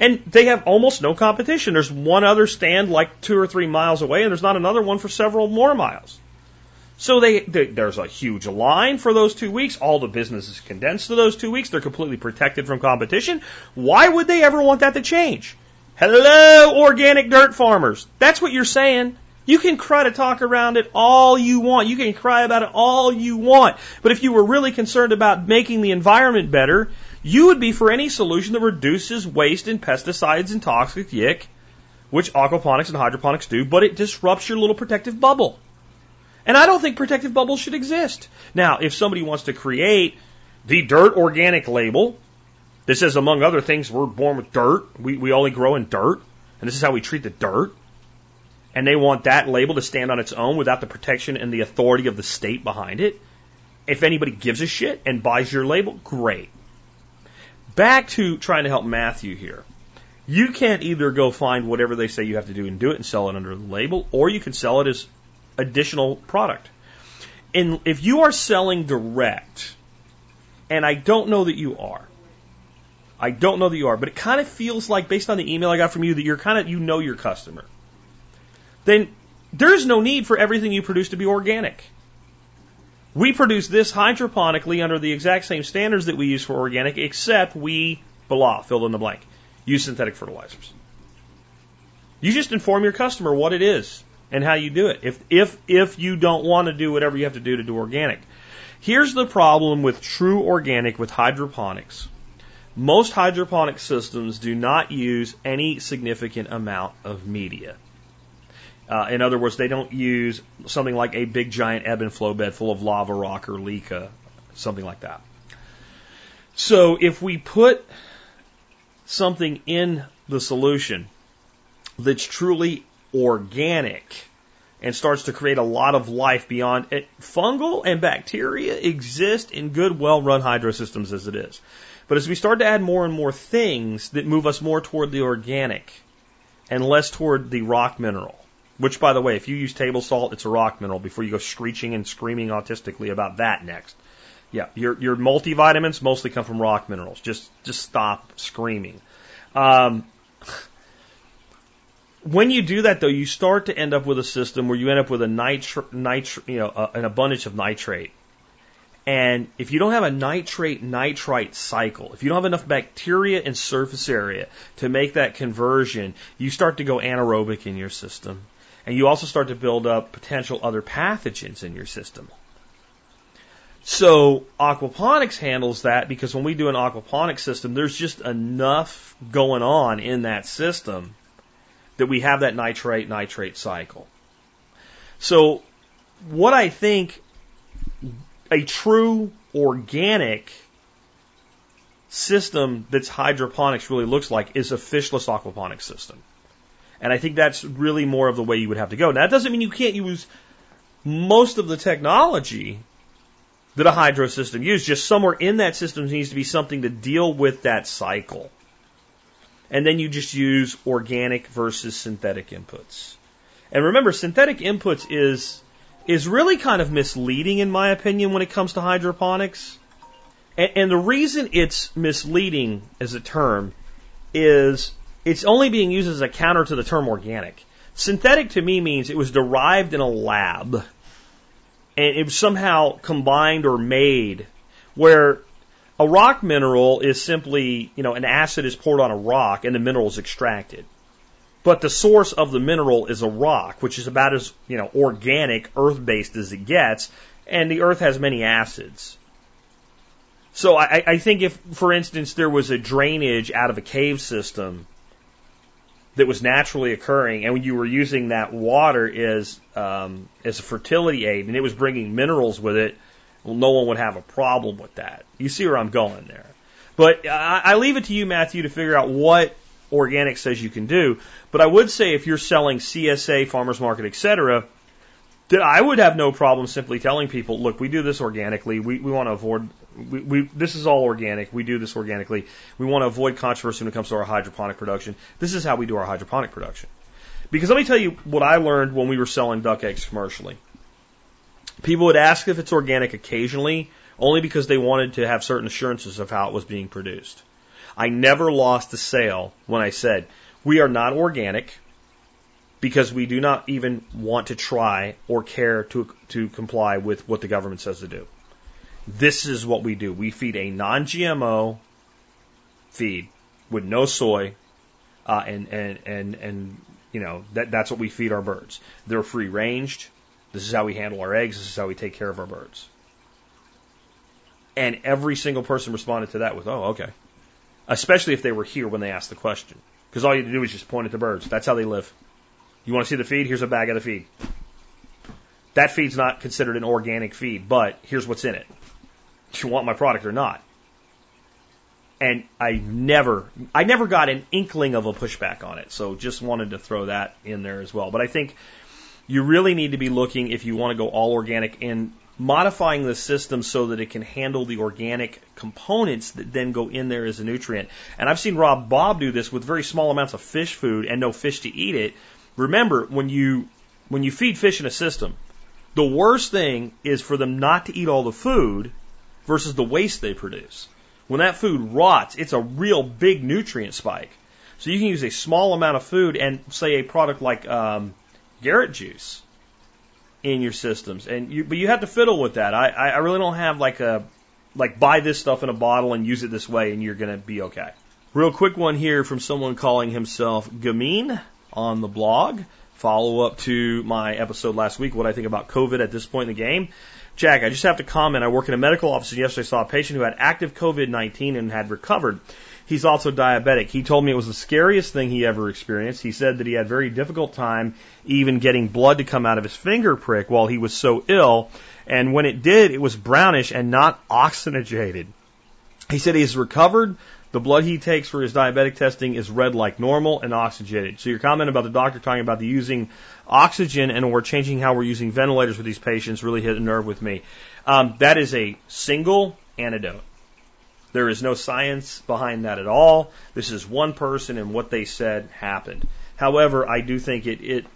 And they have almost no competition. There's one other stand like two or three miles away, and there's not another one for several more miles. So they, they, there's a huge line for those two weeks. All the business is condensed to those two weeks. They're completely protected from competition. Why would they ever want that to change? Hello, organic dirt farmers. That's what you're saying. You can cry to talk around it all you want. You can cry about it all you want. But if you were really concerned about making the environment better, you would be for any solution that reduces waste and pesticides and toxic yick, which aquaponics and hydroponics do, but it disrupts your little protective bubble. And I don't think protective bubbles should exist. Now, if somebody wants to create the dirt organic label that says, among other things, we're born with dirt, we, we only grow in dirt, and this is how we treat the dirt, and they want that label to stand on its own without the protection and the authority of the state behind it, if anybody gives a shit and buys your label, great. Back to trying to help Matthew here. You can't either go find whatever they say you have to do and do it and sell it under the label, or you can sell it as additional product. And if you are selling direct, and I don't know that you are, I don't know that you are, but it kind of feels like based on the email I got from you that you're kind of, you know your customer. Then there's no need for everything you produce to be organic. We produce this hydroponically under the exact same standards that we use for organic, except we, blah, fill in the blank, use synthetic fertilizers. You just inform your customer what it is and how you do it. If if if you don't want to do whatever you have to do to do organic. Here's the problem with true organic with hydroponics. Most hydroponic systems do not use any significant amount of media. Uh, in other words, they don't use something like a big giant ebb and flow bed full of lava rock or leca, something like that. So if we put something in the solution that's truly organic and starts to create a lot of life beyond it. Fungal and bacteria exist in good, well run hydro systems as it is. But as we start to add more and more things that move us more toward the organic and less toward the rock mineral, which, by the way, if you use table salt, it's a rock mineral before you go screeching and screaming autistically about that next. Yeah, your, your multivitamins mostly come from rock minerals. Just, just stop screaming. Um, when you do that, though, you start to end up with a system where you end up with a nitr, nitr you know, a, an abundance of nitrate, And if you don't have a nitrate nitrite cycle, if you don't have enough bacteria and surface area to make that conversion, you start to go anaerobic in your system. And you also start to build up potential other pathogens in your system. So aquaponics handles that because when we do an aquaponics system, there's just enough going on in that system that we have that nitrate nitrate cycle. So what I think a true organic system that's hydroponics really looks like is a fishless aquaponics system. And I think that's really more of the way you would have to go. Now, that doesn't mean you can't use most of the technology that a hydro system uses, just somewhere in that system needs to be something to deal with that cycle. And then you just use organic versus synthetic inputs. And remember, synthetic inputs is is really kind of misleading in my opinion when it comes to hydroponics. And, and the reason it's misleading as a term is it's only being used as a counter to the term organic. Synthetic to me means it was derived in a lab and it was somehow combined or made where a rock mineral is simply, you know, an acid is poured on a rock and the mineral is extracted. But the source of the mineral is a rock, which is about as, you know, organic, earth-based as it gets, and the earth has many acids. So I, I think if, for instance, there was a drainage out of a cave system that was naturally occurring, and you were using that water as um, as a fertility aid, and it was bringing minerals with it, well, no one would have a problem with that. You see where I'm going there. But I, I leave it to you, Matthew, to figure out what organic says you can do. But I would say if you're selling CSA, farmers market, etc., that I would have no problem simply telling people, look, we do this organically. We, we want to avoid, we, we, this is all organic. We do this organically. We want to avoid controversy when it comes to our hydroponic production. This is how we do our hydroponic production. Because let me tell you what I learned when we were selling duck eggs commercially. People would ask if it's organic occasionally, only because they wanted to have certain assurances of how it was being produced. I never lost a sale when I said, we are not organic because we do not even want to try or care to, to comply with what the government says to do. This is what we do. We feed a non-GMO feed with no soy, uh, and, and, and, and, you know, that, that's what we feed our birds. They're free ranged. This is how we handle our eggs. This is how we take care of our birds. And every single person responded to that with, oh, okay. Especially if they were here when they asked the question. Because all you had to do is just point at the birds. That's how they live. You want to see the feed? Here's a bag of the feed. That feed's not considered an organic feed, but here's what's in it. Do you want my product or not? And I never, I never got an inkling of a pushback on it. So just wanted to throw that in there as well. But I think you really need to be looking if you want to go all organic and modifying the system so that it can handle the organic components that then go in there as a nutrient. And I've seen Rob Bob do this with very small amounts of fish food and no fish to eat it. Remember, when you when you feed fish in a system, the worst thing is for them not to eat all the food versus the waste they produce. When that food rots, it's a real big nutrient spike. So you can use a small amount of food and say a product like um, Garrett juice in your systems, and you, but you have to fiddle with that. I, I really don't have like a like buy this stuff in a bottle and use it this way, and you're going to be okay. Real quick one here from someone calling himself Gameen on the blog. Follow up to my episode last week, what I think about COVID at this point in the game. Jack, I just have to comment. I work in a medical office and yesterday I saw a patient who had active COVID 19 and had recovered. He's also diabetic. He told me it was the scariest thing he ever experienced. He said that he had very difficult time even getting blood to come out of his finger prick while he was so ill. And when it did, it was brownish and not oxygenated. He said he's recovered. The blood he takes for his diabetic testing is red like normal and oxygenated. So your comment about the doctor talking about the using oxygen and we're changing how we're using ventilators with these patients really hit a nerve with me. Um, that is a single antidote. There is no science behind that at all. This is one person and what they said happened. However, I do think it, it,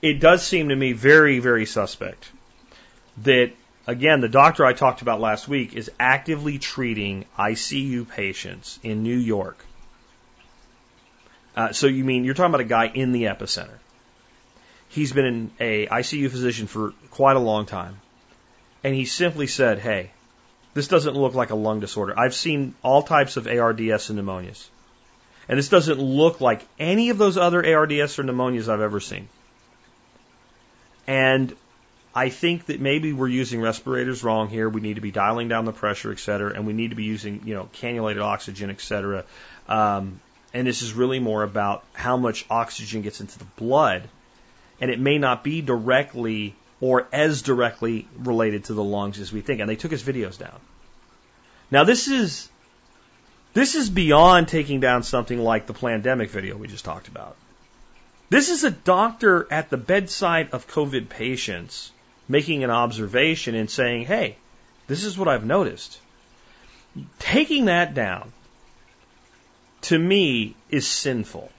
it does seem to me very, very suspect that, again, the doctor I talked about last week is actively treating ICU patients in New York. Uh, so you mean you're talking about a guy in the epicenter? He's been an a ICU physician for quite a long time, and he simply said, "Hey, this doesn't look like a lung disorder. I've seen all types of ARDS and pneumonias. And this doesn't look like any of those other ARDS or pneumonias I've ever seen. And I think that maybe we're using respirators wrong here. We need to be dialing down the pressure, et cetera, and we need to be using, you know, cannulated oxygen, et cetera. Um, and this is really more about how much oxygen gets into the blood. And it may not be directly or as directly related to the lungs as we think. And they took his videos down. Now this is this is beyond taking down something like the pandemic video we just talked about. This is a doctor at the bedside of COVID patients making an observation and saying, hey, this is what I've noticed. Taking that down, to me, is sinful.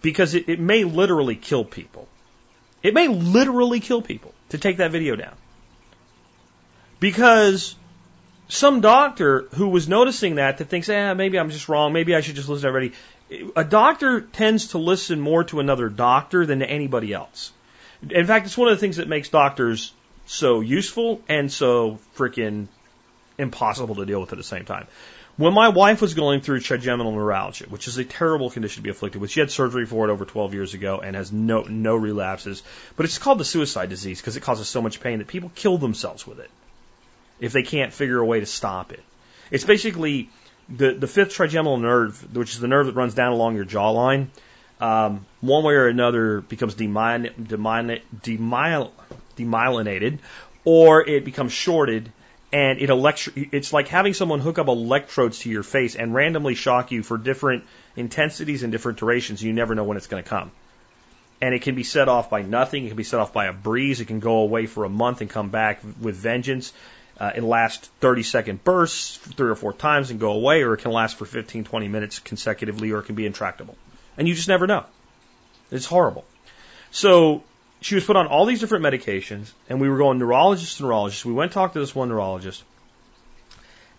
Because it, it may literally kill people. It may literally kill people to take that video down. Because some doctor who was noticing that that thinks, eh, maybe I'm just wrong, maybe I should just listen to everybody. A doctor tends to listen more to another doctor than to anybody else. In fact, it's one of the things that makes doctors so useful and so freaking impossible to deal with at the same time. When my wife was going through trigeminal neuralgia, which is a terrible condition to be afflicted with, she had surgery for it over 12 years ago and has no no relapses. But it's called the suicide disease because it causes so much pain that people kill themselves with it if they can't figure a way to stop it. It's basically the the fifth trigeminal nerve, which is the nerve that runs down along your jawline. Um, one way or another becomes demyelin, demyelin, demyel, demyelinated, or it becomes shorted and it electro- it's like having someone hook up electrodes to your face and randomly shock you for different intensities and different durations. You never know when it's going to come. And it can be set off by nothing. It can be set off by a breeze. It can go away for a month and come back with vengeance. Uh, it lasts 30 second bursts three or four times and go away, or it can last for 15, 20 minutes consecutively, or it can be intractable. And you just never know. It's horrible. So she was put on all these different medications, and we were going neurologist to neurologist. We went and talked to this one neurologist,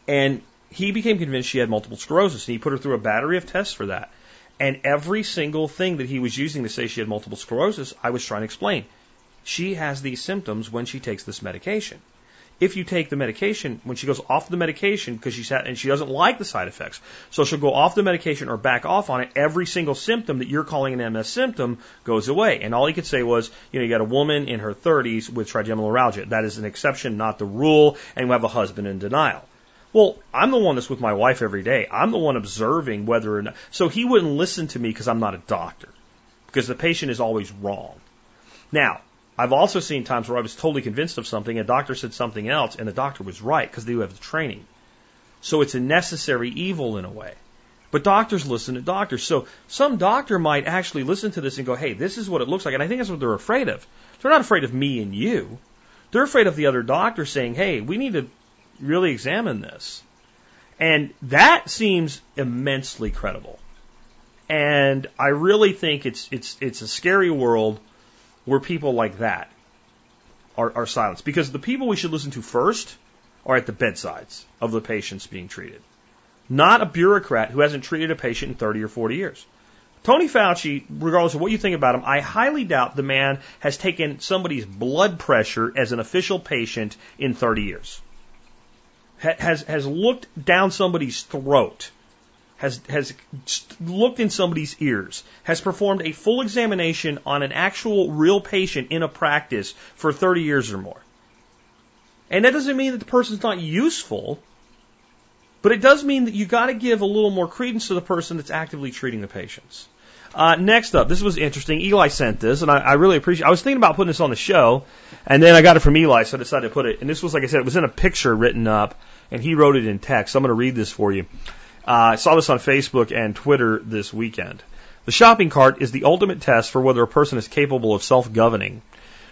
and he became convinced she had multiple sclerosis, and he put her through a battery of tests for that. And every single thing that he was using to say she had multiple sclerosis, I was trying to explain. She has these symptoms when she takes this medication if you take the medication, when she goes off the medication because she's had, and she doesn't like the side effects, so she'll go off the medication or back off on it. Every single symptom that you're calling an MS symptom goes away. And all he could say was, you know, you got a woman in her 30s with trigeminal neuralgia. That is an exception, not the rule. And you have a husband in denial. Well, I'm the one that's with my wife every day. I'm the one observing whether or not. So he wouldn't listen to me because I'm not a doctor, because the patient is always wrong. Now, I've also seen times where I was totally convinced of something, a doctor said something else, and the doctor was right because they have the training. So it's a necessary evil in a way. But doctors listen to doctors. So some doctor might actually listen to this and go, hey, this is what it looks like. And I think that's what they're afraid of. They're not afraid of me and you. They're afraid of the other doctor saying, hey, we need to really examine this. And that seems immensely credible. And I really think it's, it's, it's a scary world where people like that are, are silenced. Because the people we should listen to first are at the bedsides of the patients being treated, not a bureaucrat who hasn't treated a patient in 30 or 40 years. Tony Fauci, regardless of what you think about him, I highly doubt the man has taken somebody's blood pressure as an official patient in 30 years. Has, has looked down somebody's throat has, has looked in somebody's ears, has performed a full examination on an actual real patient in a practice for 30 years or more. And that doesn't mean that the person's not useful, but it does mean that you got to give a little more credence to the person that's actively treating the patients. Uh, next up, this was interesting. Eli sent this, and I, I really appreciate. I was thinking about putting this on the show, and then I got it from Eli, so I decided to put it. And this was, like I said, it was in a picture written up, and he wrote it in text. So I'm going to read this for you. Uh, I saw this on Facebook and Twitter this weekend. The shopping cart is the ultimate test for whether a person is capable of self-governing.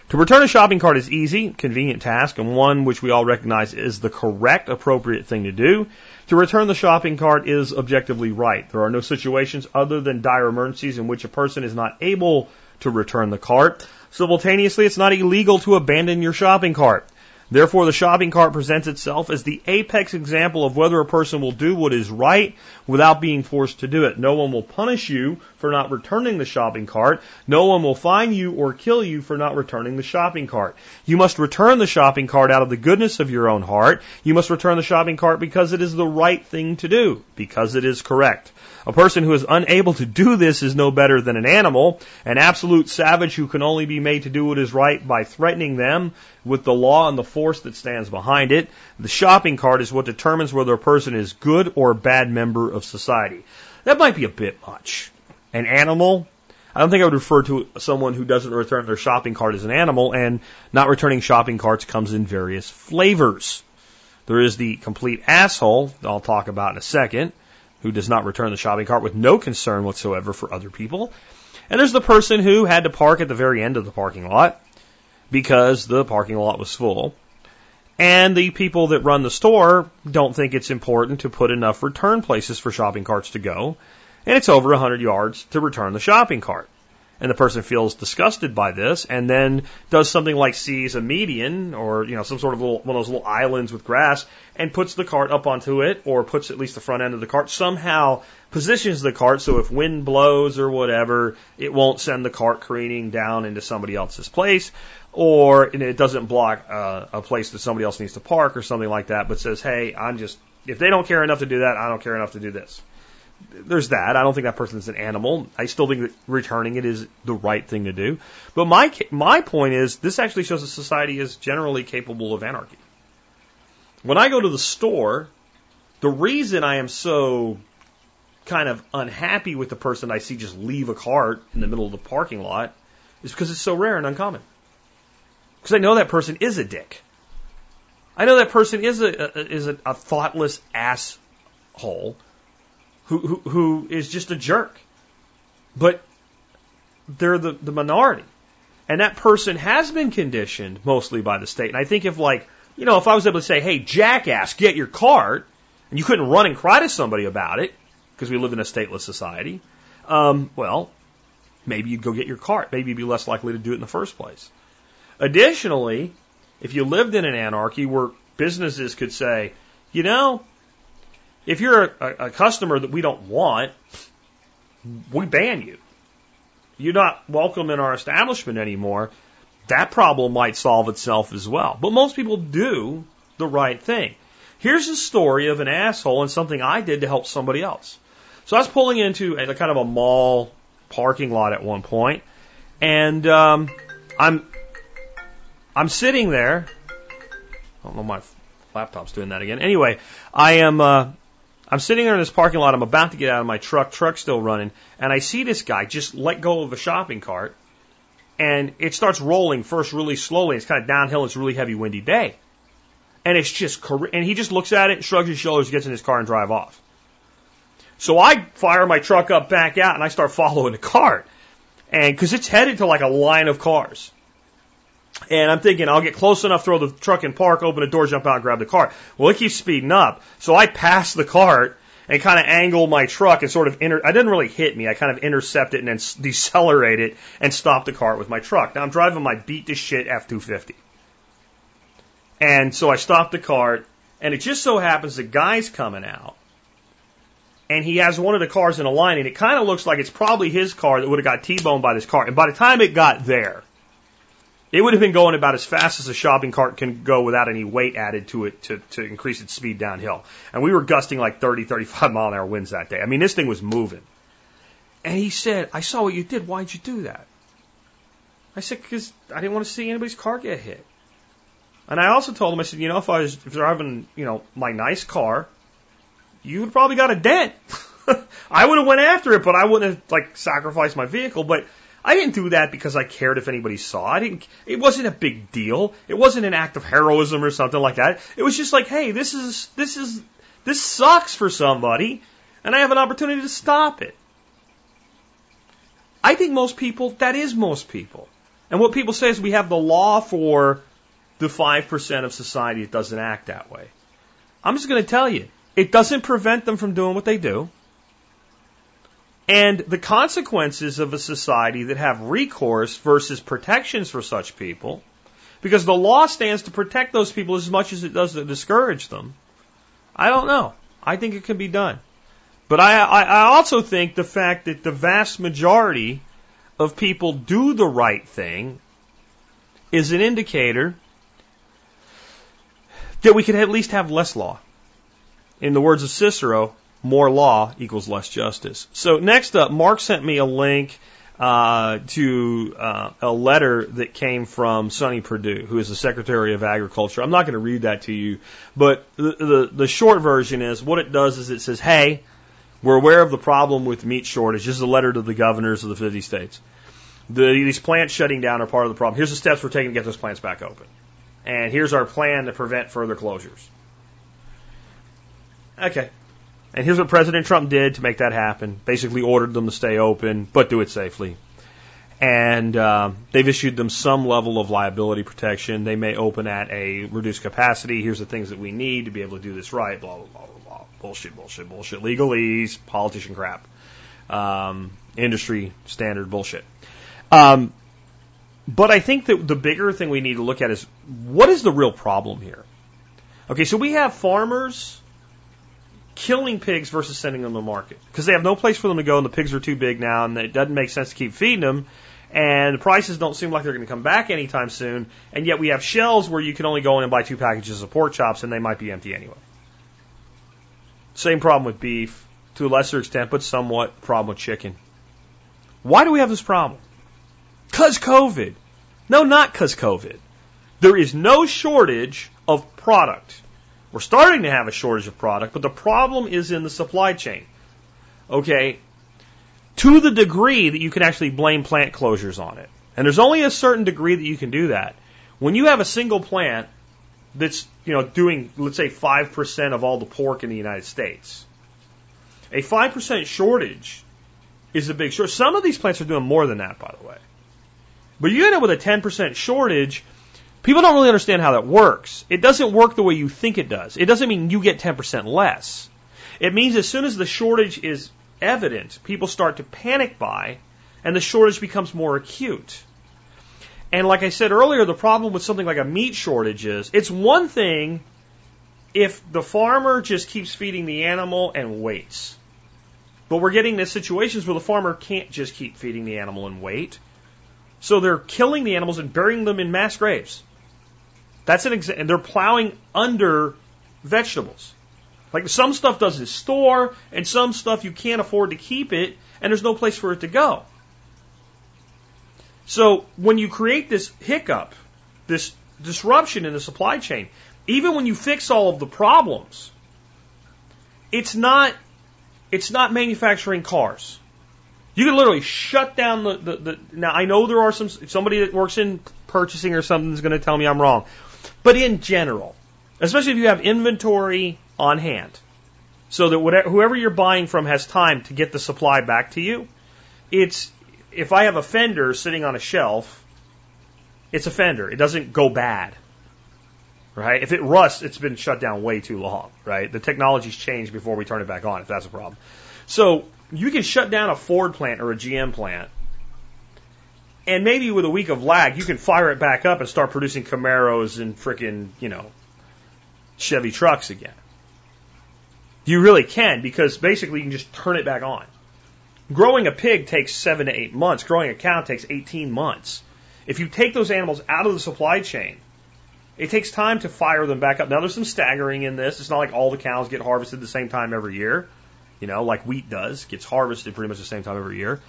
To return a shopping cart is easy, convenient task, and one which we all recognize is the correct, appropriate thing to do. To return the shopping cart is objectively right. There are no situations other than dire emergencies in which a person is not able to return the cart. Simultaneously, it's not illegal to abandon your shopping cart. Therefore, the shopping cart presents itself as the apex example of whether a person will do what is right without being forced to do it. No one will punish you for not returning the shopping cart. No one will fine you or kill you for not returning the shopping cart. You must return the shopping cart out of the goodness of your own heart. You must return the shopping cart because it is the right thing to do, because it is correct. A person who is unable to do this is no better than an animal, an absolute savage who can only be made to do what is right by threatening them with the law and the force that stands behind it. The shopping cart is what determines whether a person is good or a bad member of society. That might be a bit much. An animal? I don't think I would refer to someone who doesn't return their shopping cart as an animal, and not returning shopping carts comes in various flavors. There is the complete asshole, I'll talk about in a second who does not return the shopping cart with no concern whatsoever for other people. And there's the person who had to park at the very end of the parking lot because the parking lot was full. And the people that run the store don't think it's important to put enough return places for shopping carts to go. And it's over 100 yards to return the shopping cart and the person feels disgusted by this and then does something like sees a median or you know some sort of little one of those little islands with grass and puts the cart up onto it or puts at least the front end of the cart somehow positions the cart so if wind blows or whatever it won't send the cart careening down into somebody else's place or it doesn't block uh, a place that somebody else needs to park or something like that but says hey I'm just if they don't care enough to do that I don't care enough to do this there's that. I don't think that person's an animal. I still think that returning it is the right thing to do. But my my point is, this actually shows that society is generally capable of anarchy. When I go to the store, the reason I am so kind of unhappy with the person I see just leave a cart in the middle of the parking lot is because it's so rare and uncommon. Because I know that person is a dick. I know that person is a, a is a, a thoughtless asshole who, who, who is just a jerk. But they're the, the minority. And that person has been conditioned mostly by the state. And I think if like, you know, if I was able to say, hey, jackass, get your cart, and you couldn't run and cry to somebody about it, because we live in a stateless society, um, well, maybe you'd go get your cart. Maybe you'd be less likely to do it in the first place. Additionally, if you lived in an anarchy where businesses could say, you know, if you're a, a customer that we don't want, we ban you. You're not welcome in our establishment anymore. That problem might solve itself as well. But most people do the right thing. Here's a story of an asshole and something I did to help somebody else. So I was pulling into a, a kind of a mall parking lot at one point, and um, I'm I'm sitting there. I don't know my laptop's doing that again. Anyway, I am uh, I'm sitting there in this parking lot. I'm about to get out of my truck. Truck's still running, and I see this guy just let go of a shopping cart, and it starts rolling first really slowly. It's kind of downhill. It's a really heavy, windy day, and it's just and he just looks at it, shrugs his shoulders, gets in his car, and drive off. So I fire my truck up, back out, and I start following the cart, and because it's headed to like a line of cars. And I'm thinking I'll get close enough, throw the truck in park, open the door, jump out, and grab the cart. Well, it keeps speeding up. So I pass the cart and kind of angle my truck and sort of inter- I didn't really hit me. I kind of intercept it and then decelerate it and stop the cart with my truck. Now I'm driving my beat to shit F250. And so I stop the cart and it just so happens the guy's coming out and he has one of the cars in a line and it kind of looks like it's probably his car that would have got T-boned by this car. And by the time it got there, it would have been going about as fast as a shopping cart can go without any weight added to it to, to increase its speed downhill. And we were gusting like 30, 35 mile an hour winds that day. I mean, this thing was moving. And he said, I saw what you did. Why'd you do that? I said, because I didn't want to see anybody's car get hit. And I also told him, I said, you know, if I was driving, you know, my nice car, you would probably got a dent. I would have went after it, but I wouldn't have like sacrificed my vehicle. But I didn't do that because I cared if anybody saw. I didn't. It wasn't a big deal. It wasn't an act of heroism or something like that. It was just like, hey, this is this is this sucks for somebody, and I have an opportunity to stop it. I think most people, that is most people. And what people say is we have the law for the 5% of society that doesn't act that way. I'm just going to tell you, it doesn't prevent them from doing what they do. And the consequences of a society that have recourse versus protections for such people Because the law stands to protect those people as much as it does to discourage them. I don't know. I think it can be done. But I, I, also think the fact that the vast majority of people do the right thing is an indicator that we could at least have less law. In the words of Cicero, more law equals less justice. So next up, Mark sent me a link uh, to uh, a letter that came from Sonny Perdue, who is the Secretary of Agriculture. I'm not going to read that to you, but the, the, the short version is what it does is it says, hey, we're aware of the problem with meat shortage. This is a letter to the governors of the 50 states. The, these plants shutting down are part of the problem. Here's the steps we're taking to get those plants back open. And here's our plan to prevent further closures. Okay. And here's what President Trump did to make that happen. Basically ordered them to stay open, but do it safely. And uh, they've issued them some level of liability protection. They may open at a reduced capacity. Here's the things that we need to be able to do this right. Blah blah blah blah blah. Bullshit, bullshit, bullshit. Legalese, politician crap, um, industry standard bullshit. Um, but I think that the bigger thing we need to look at is what is the real problem here? Okay, so we have farmers killing pigs versus sending them to market because they have no place for them to go and the pigs are too big now and it doesn't make sense to keep feeding them and the prices don't seem like they're going to come back anytime soon and yet we have shelves where you can only go in and buy two packages of pork chops and they might be empty anyway. Same problem with beef to a lesser extent but somewhat problem with chicken. Why do we have this problem? Cause COVID. No, not cause COVID. There is no shortage of product. We're starting to have a shortage of product, but the problem is in the supply chain. Okay? To the degree that you can actually blame plant closures on it. And there's only a certain degree that you can do that. When you have a single plant that's, you know, doing, let's say, 5% of all the pork in the United States, a 5% shortage is a big shortage. Some of these plants are doing more than that, by the way. But you end up with a 10% shortage, People don't really understand how that works. It doesn't work the way you think it does. It doesn't mean you get 10% less. It means as soon as the shortage is evident, people start to panic buy and the shortage becomes more acute. And like I said earlier, the problem with something like a meat shortage is it's one thing if the farmer just keeps feeding the animal and waits. But we're getting into situations where the farmer can't just keep feeding the animal and wait. So they're killing the animals and burying them in mass graves. That's an example. And they're plowing under vegetables. Like some stuff doesn't store, and some stuff you can't afford to keep it, and there's no place for it to go. So when you create this hiccup, this disruption in the supply chain, even when you fix all of the problems, it's not it's not manufacturing cars. You can literally shut down the, the, the now I know there are some somebody that works in purchasing or something is going to tell me I'm wrong. But in general, especially if you have inventory on hand, so that whatever, whoever you're buying from has time to get the supply back to you, it's if I have a fender sitting on a shelf, it's a fender. It doesn't go bad. Right? If it rusts, it's been shut down way too long, right? The technology's changed before we turn it back on, if that's a problem. So you can shut down a Ford plant or a GM plant and maybe with a week of lag, you can fire it back up and start producing Camaros and freaking, you know, Chevy trucks again. You really can because basically you can just turn it back on. Growing a pig takes seven to eight months. Growing a cow takes 18 months. If you take those animals out of the supply chain, it takes time to fire them back up. Now there's some staggering in this. It's not like all the cows get harvested the same time every year, you know, like wheat does, gets harvested pretty much the same time every year.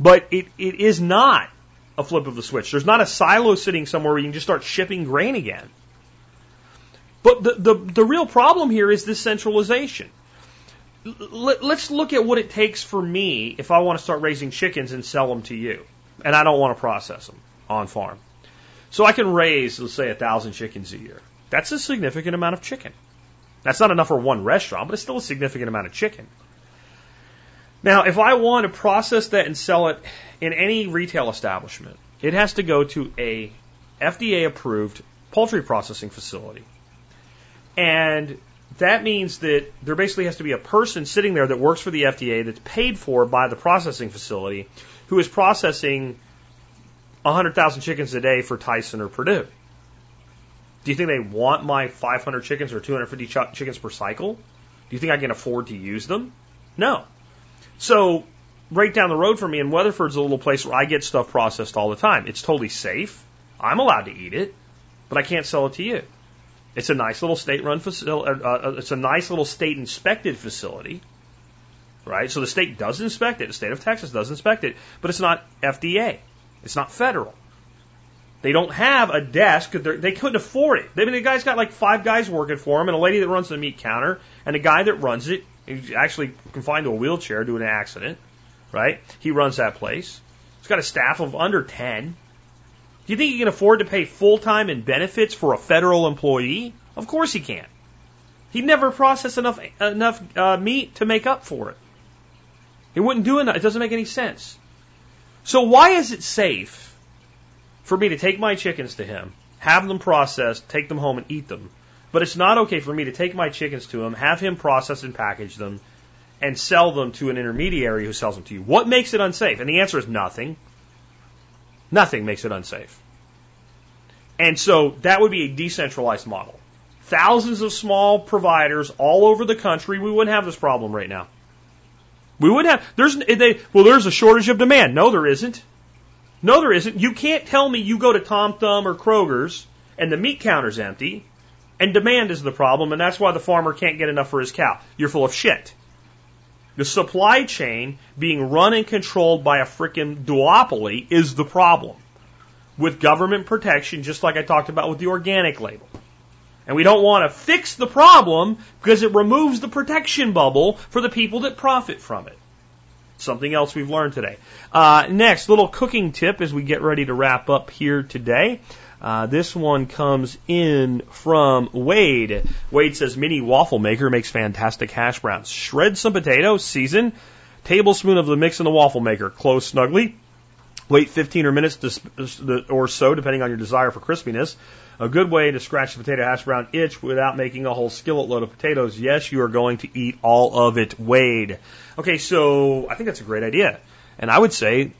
But it, it is not a flip of the switch. There's not a silo sitting somewhere where you can just start shipping grain again. But the, the, the real problem here is this centralization. Let, let's look at what it takes for me if I want to start raising chickens and sell them to you. And I don't want to process them on farm. So I can raise, let's say, a thousand chickens a year. That's a significant amount of chicken. That's not enough for one restaurant, but it's still a significant amount of chicken. Now, if I want to process that and sell it in any retail establishment, it has to go to a FDA approved poultry processing facility. And that means that there basically has to be a person sitting there that works for the FDA that's paid for by the processing facility who is processing 100,000 chickens a day for Tyson or Perdue. Do you think they want my 500 chickens or 250 ch- chickens per cycle? Do you think I can afford to use them? No. So, right down the road from me in Weatherford's a little place where I get stuff processed all the time. It's totally safe. I'm allowed to eat it, but I can't sell it to you. It's a nice little state-run facility. Uh, uh, it's a nice little state-inspected facility, right? So the state does inspect it. The state of Texas does inspect it, but it's not FDA. It's not federal. They don't have a desk. They couldn't afford it. I mean, the guy's got like five guys working for him, and a lady that runs the meat counter, and a guy that runs it. He's actually confined to a wheelchair due to an accident, right? He runs that place. He's got a staff of under ten. Do you think he can afford to pay full time in benefits for a federal employee? Of course he can't. He'd never process enough enough uh, meat to make up for it. He wouldn't do it. It doesn't make any sense. So why is it safe for me to take my chickens to him, have them processed, take them home and eat them. But it's not okay for me to take my chickens to him, have him process and package them, and sell them to an intermediary who sells them to you. What makes it unsafe? And the answer is nothing. Nothing makes it unsafe. And so that would be a decentralized model. Thousands of small providers all over the country, we wouldn't have this problem right now. We wouldn't have, there's, they, well, there's a shortage of demand. No, there isn't. No, there isn't. You can't tell me you go to Tom Thumb or Kroger's and the meat counter's empty and demand is the problem and that's why the farmer can't get enough for his cow. You're full of shit. The supply chain being run and controlled by a freaking duopoly is the problem. With government protection, just like I talked about with the organic label. And we don't want to fix the problem because it removes the protection bubble for the people that profit from it. Something else we've learned today. Uh, next, little cooking tip as we get ready to wrap up here today. Uh, this one comes in from Wade. Wade says mini waffle maker makes fantastic hash browns. Shred some potatoes, season, tablespoon of the mix in the waffle maker. Close snugly. Wait 15 or minutes or so, depending on your desire for crispiness. A good way to scratch the potato hash brown itch without making a whole skillet load of potatoes. Yes, you are going to eat all of it, Wade. Okay, so I think that's a great idea. And I would say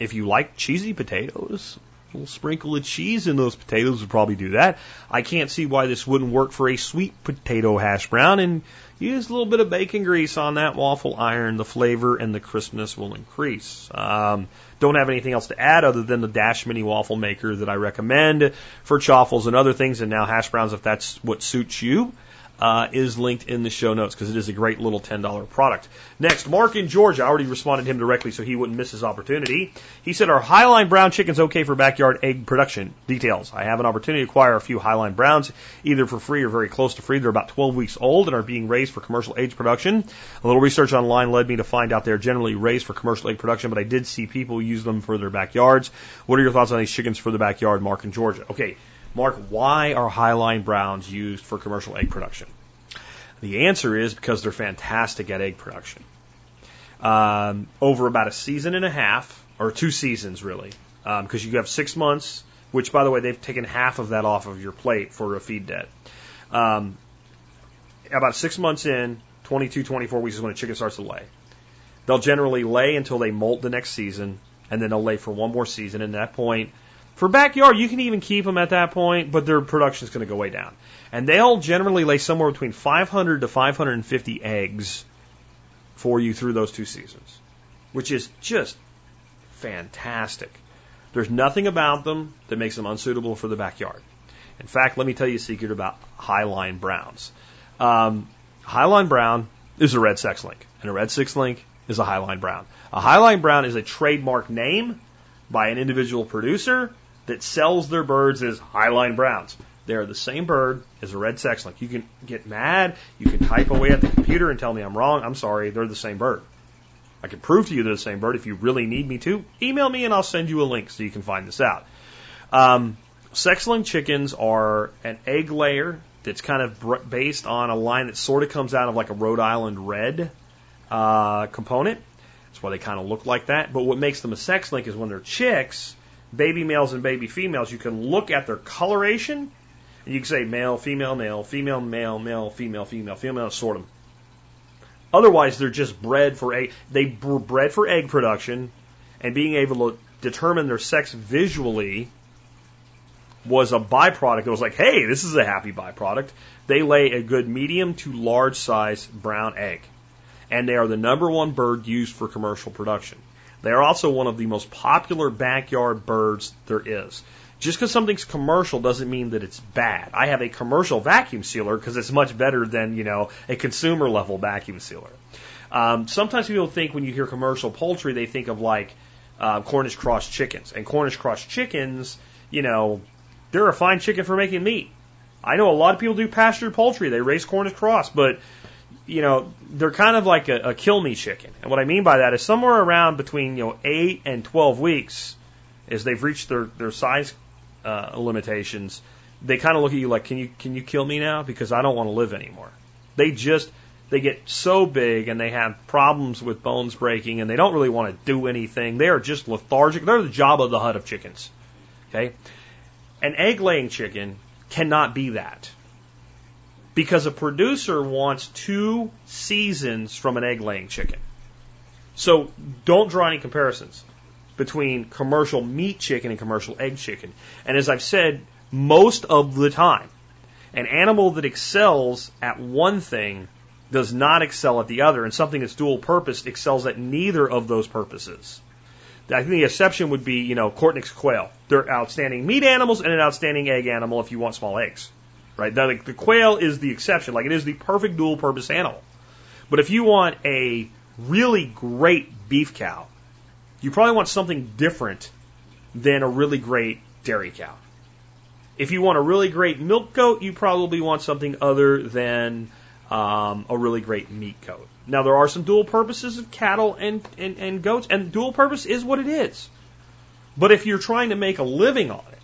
if you like cheesy potatoes, a little sprinkle of cheese in those potatoes would probably do that. I can't see why this wouldn't work for a sweet potato hash brown and use a little bit of bacon grease on that waffle iron. The flavor and the crispness will increase. Um, don't have anything else to add other than the Dash Mini Waffle Maker that I recommend for chaffles and other things, and now hash browns if that's what suits you uh, is linked in the show notes because it is a great little $10 product. Next, Mark in Georgia. I already responded to him directly so he wouldn't miss his opportunity. He said, Are Hy-Line Brown chickens okay for backyard egg production? Details. I have an opportunity to acquire a few Hy-Line Browns, either for free or very close to free. They're about 12 weeks old and are being raised for commercial egg production. A little research online led me to find out they're generally raised for commercial egg production, but I did see people use them for their backyards. What are your thoughts on these chickens for the backyard, Mark in Georgia? Okay. Mark, why are Hy-Line Browns used for commercial egg production? The answer is because they're fantastic at egg production. Um, over about a season and a half, or two seasons really, because um, you have six months, which by the way, they've taken half of that off of your plate for a feed debt. Um, about six months in, 22, 24 weeks is when a chicken starts to lay. They'll generally lay until they molt the next season, and then they'll lay for one more season. And at that point, for backyard, you can even keep them at that point, but their production is going to go way down. And they'll generally lay somewhere between 500 to 550 eggs for you through those two seasons, which is just fantastic. There's nothing about them that makes them unsuitable for the backyard. In fact, let me tell you a secret about Hy-Line Browns. Um, Hy-Line Brown is a red sex link, and a red sex link is a Hy-Line Brown. A Hy-Line Brown is a trademark name by an individual producer that sells their birds as Hy-Line Browns. They're the same bird as a red sex link. You can get mad, you can type away at the computer and tell me I'm wrong. I'm sorry, they're the same bird. I can prove to you they're the same bird if you really need me to. Email me and I'll send you a link so you can find this out. Um, sex-link chickens are an egg layer that's kind of based on a line that sort of comes out of like a Rhode Island red uh, component. That's why they kind of look like that. But what makes them a sex link is when they're chicks, baby males and baby females, you can look at their coloration and you can say male, female, male, female, male, male, female, female, female, sort them. Otherwise, they're just bred for egg. They were bred for egg production, and being able to determine their sex visually was a byproduct It was like, hey, this is a happy byproduct. They lay a good medium to large size brown egg. And they are the number one bird used for commercial production. They are also one of the most popular backyard birds there is. Just because something's commercial doesn't mean that it's bad. I have a commercial vacuum sealer because it's much better than, you know, a consumer level vacuum sealer. Um, sometimes people think when you hear commercial poultry, they think of like uh, Cornish cross chickens. And Cornish cross chickens, you know, they're a fine chicken for making meat. I know a lot of people do pastured poultry. They raise Cornish cross, but you know, they're kind of like a, a kill me chicken. And what I mean by that is somewhere around between, you know, eight and 12 weeks, as they've reached their, their size uh, limitations, they kind of look at you like, can you, can you kill me now? Because I don't want to live anymore. They just, they get so big and they have problems with bones breaking and they don't really want to do anything. They are just lethargic. They're the Jabba the Hutt of chickens. Okay? An egg laying chicken cannot be that because a producer wants two seasons from an egg laying chicken. So don't draw any comparisons between commercial meat chicken and commercial egg chicken. And as I've said, most of the time, an animal that excels at one thing does not excel at the other, and something that's dual purpose excels at neither of those purposes. I think the exception would be, you know, Coturnix quail. They're outstanding meat animals and an outstanding egg animal if you want small eggs right? Now, the, the quail is the exception. Like it is the perfect dual purpose animal. But if you want a really great beef cow, you probably want something different than a really great dairy cow. If you want a really great milk goat, you probably want something other than um, a really great meat goat. Now, there are some dual purposes of cattle and, and, and goats, and dual purpose is what it is. But if you're trying to make a living on it,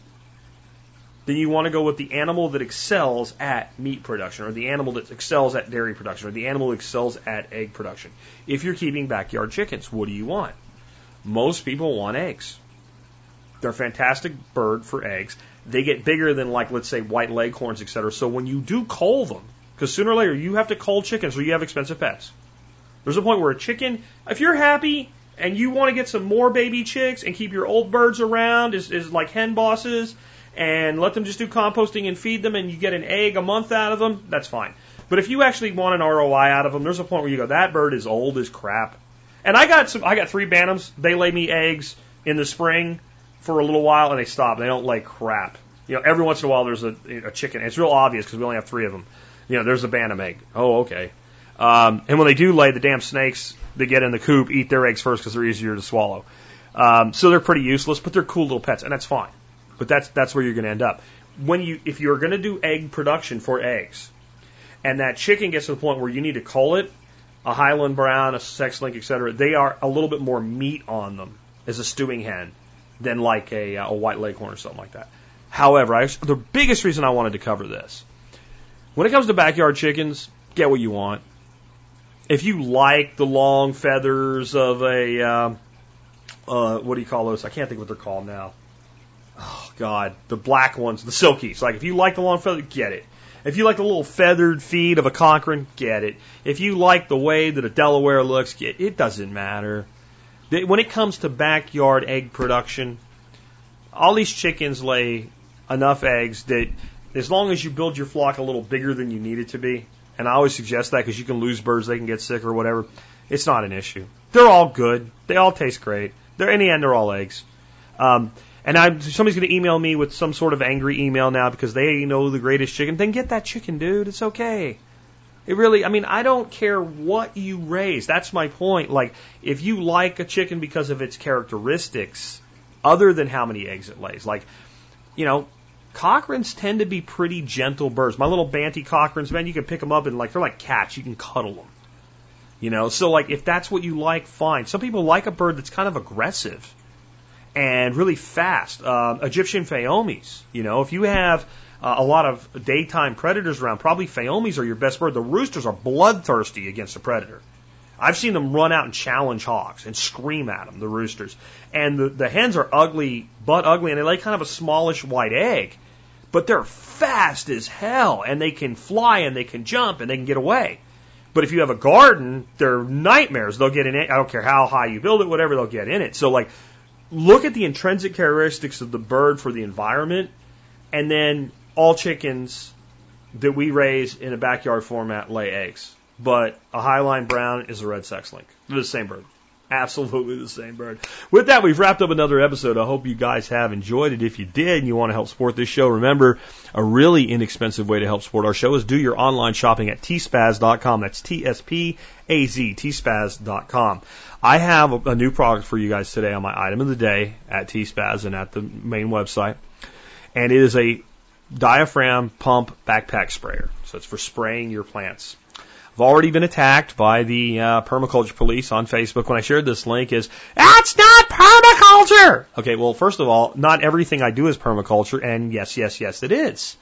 then you want to go with the animal that excels at meat production, or the animal that excels at dairy production, or the animal that excels at egg production. If you're keeping backyard chickens, what do you want? Most people want eggs. They're a fantastic bird for eggs. They get bigger than, like, let's say, white leghorns, etc. So when you do cull them, because sooner or later you have to cull chickens or you have expensive pets. There's a point where a chicken, if you're happy and you want to get some more baby chicks and keep your old birds around as, as like hen bosses, and let them just do composting and feed them and you get an egg a month out of them, that's fine. But if you actually want an ROI out of them, there's a point where you go, that bird is old as crap. And I got some, I got three bantams. They lay me eggs in the spring for a little while and they stop. They don't lay crap. You know, every once in a while there's a, a chicken. It's real obvious because we only have three of them. You know, there's a bantam egg. Oh, okay. Um, and when they do lay, the damn snakes that get in the coop eat their eggs first because they're easier to swallow. Um, so they're pretty useless, but they're cool little pets, and that's fine. But that's that's where you're going to end up. When you if you're going to do egg production for eggs, and that chicken gets to the point where you need to cull it, a Hy-Line Brown, a sex link, etc., they are a little bit more meat on them as a stewing hen than like a, a white leghorn or something like that. However, I, the biggest reason I wanted to cover this, when it comes to backyard chickens, get what you want. If you like the long feathers of a, uh, uh, what do you call those? I can't think what they're called now God, the black ones, the silkies. Like if you like the long feather, get it. If you like the little feathered feet of a Cochin, get it. If you like the way that a Delaware looks, get it. Doesn't matter. When it comes to backyard egg production, all these chickens lay enough eggs that as long as you build your flock a little bigger than you need it to be, and I always suggest that because you can lose birds, they can get sick or whatever, it's not an issue. They're all good. They all taste great. They're in the end, they're all eggs. Um, and I'm, somebody's going to email me with some sort of angry email now because they know the greatest chicken. Then get that chicken, dude. It's okay. It really, I mean, I don't care what you raise. That's my point. Like, if you like a chicken because of its characteristics, other than how many eggs it lays, like, you know, Cochins tend to be pretty gentle birds. My little Banty Cochins, man, you can pick them up and like, they're like cats. You can cuddle them. You know, so like, if that's what you like, fine. Some people like a bird that's kind of aggressive and really fast. Uh, Egyptian Fayoumis, you know, if you have uh, a lot of daytime predators around, probably Fayoumis are your best bird. The roosters are bloodthirsty against the predator. I've seen them run out and challenge hawks and scream at them, the roosters. And the, the hens are ugly, but ugly, and they lay kind of a smallish white egg. But they're fast as hell, and they can fly, and they can jump, and they can get away. But if you have a garden, they're nightmares. They'll get in it. I don't care how high you build it, whatever, they'll get in it. So like look at the intrinsic characteristics of the bird for the environment, and then all chickens that we raise in a backyard format lay eggs. But a Hy-Line Brown is a red sex link. They're the same bird. Absolutely the same bird. With that, we've wrapped up another episode. I hope you guys have enjoyed it. If you did and you want to help support this show, remember a really inexpensive way to help support our show is do your online shopping at tspaz.com. That's T-S-P-A-Z, tspaz.com. I have a, new product for you guys today on my item of the day at tspaz and at the main website. And it is a diaphragm pump backpack sprayer. So it's for spraying your plants. I've already been attacked by the uh, permaculture police on Facebook when I shared this link is, that's not permaculture! Okay, well, first of all, not everything I do is permaculture, and yes, yes, yes, it is.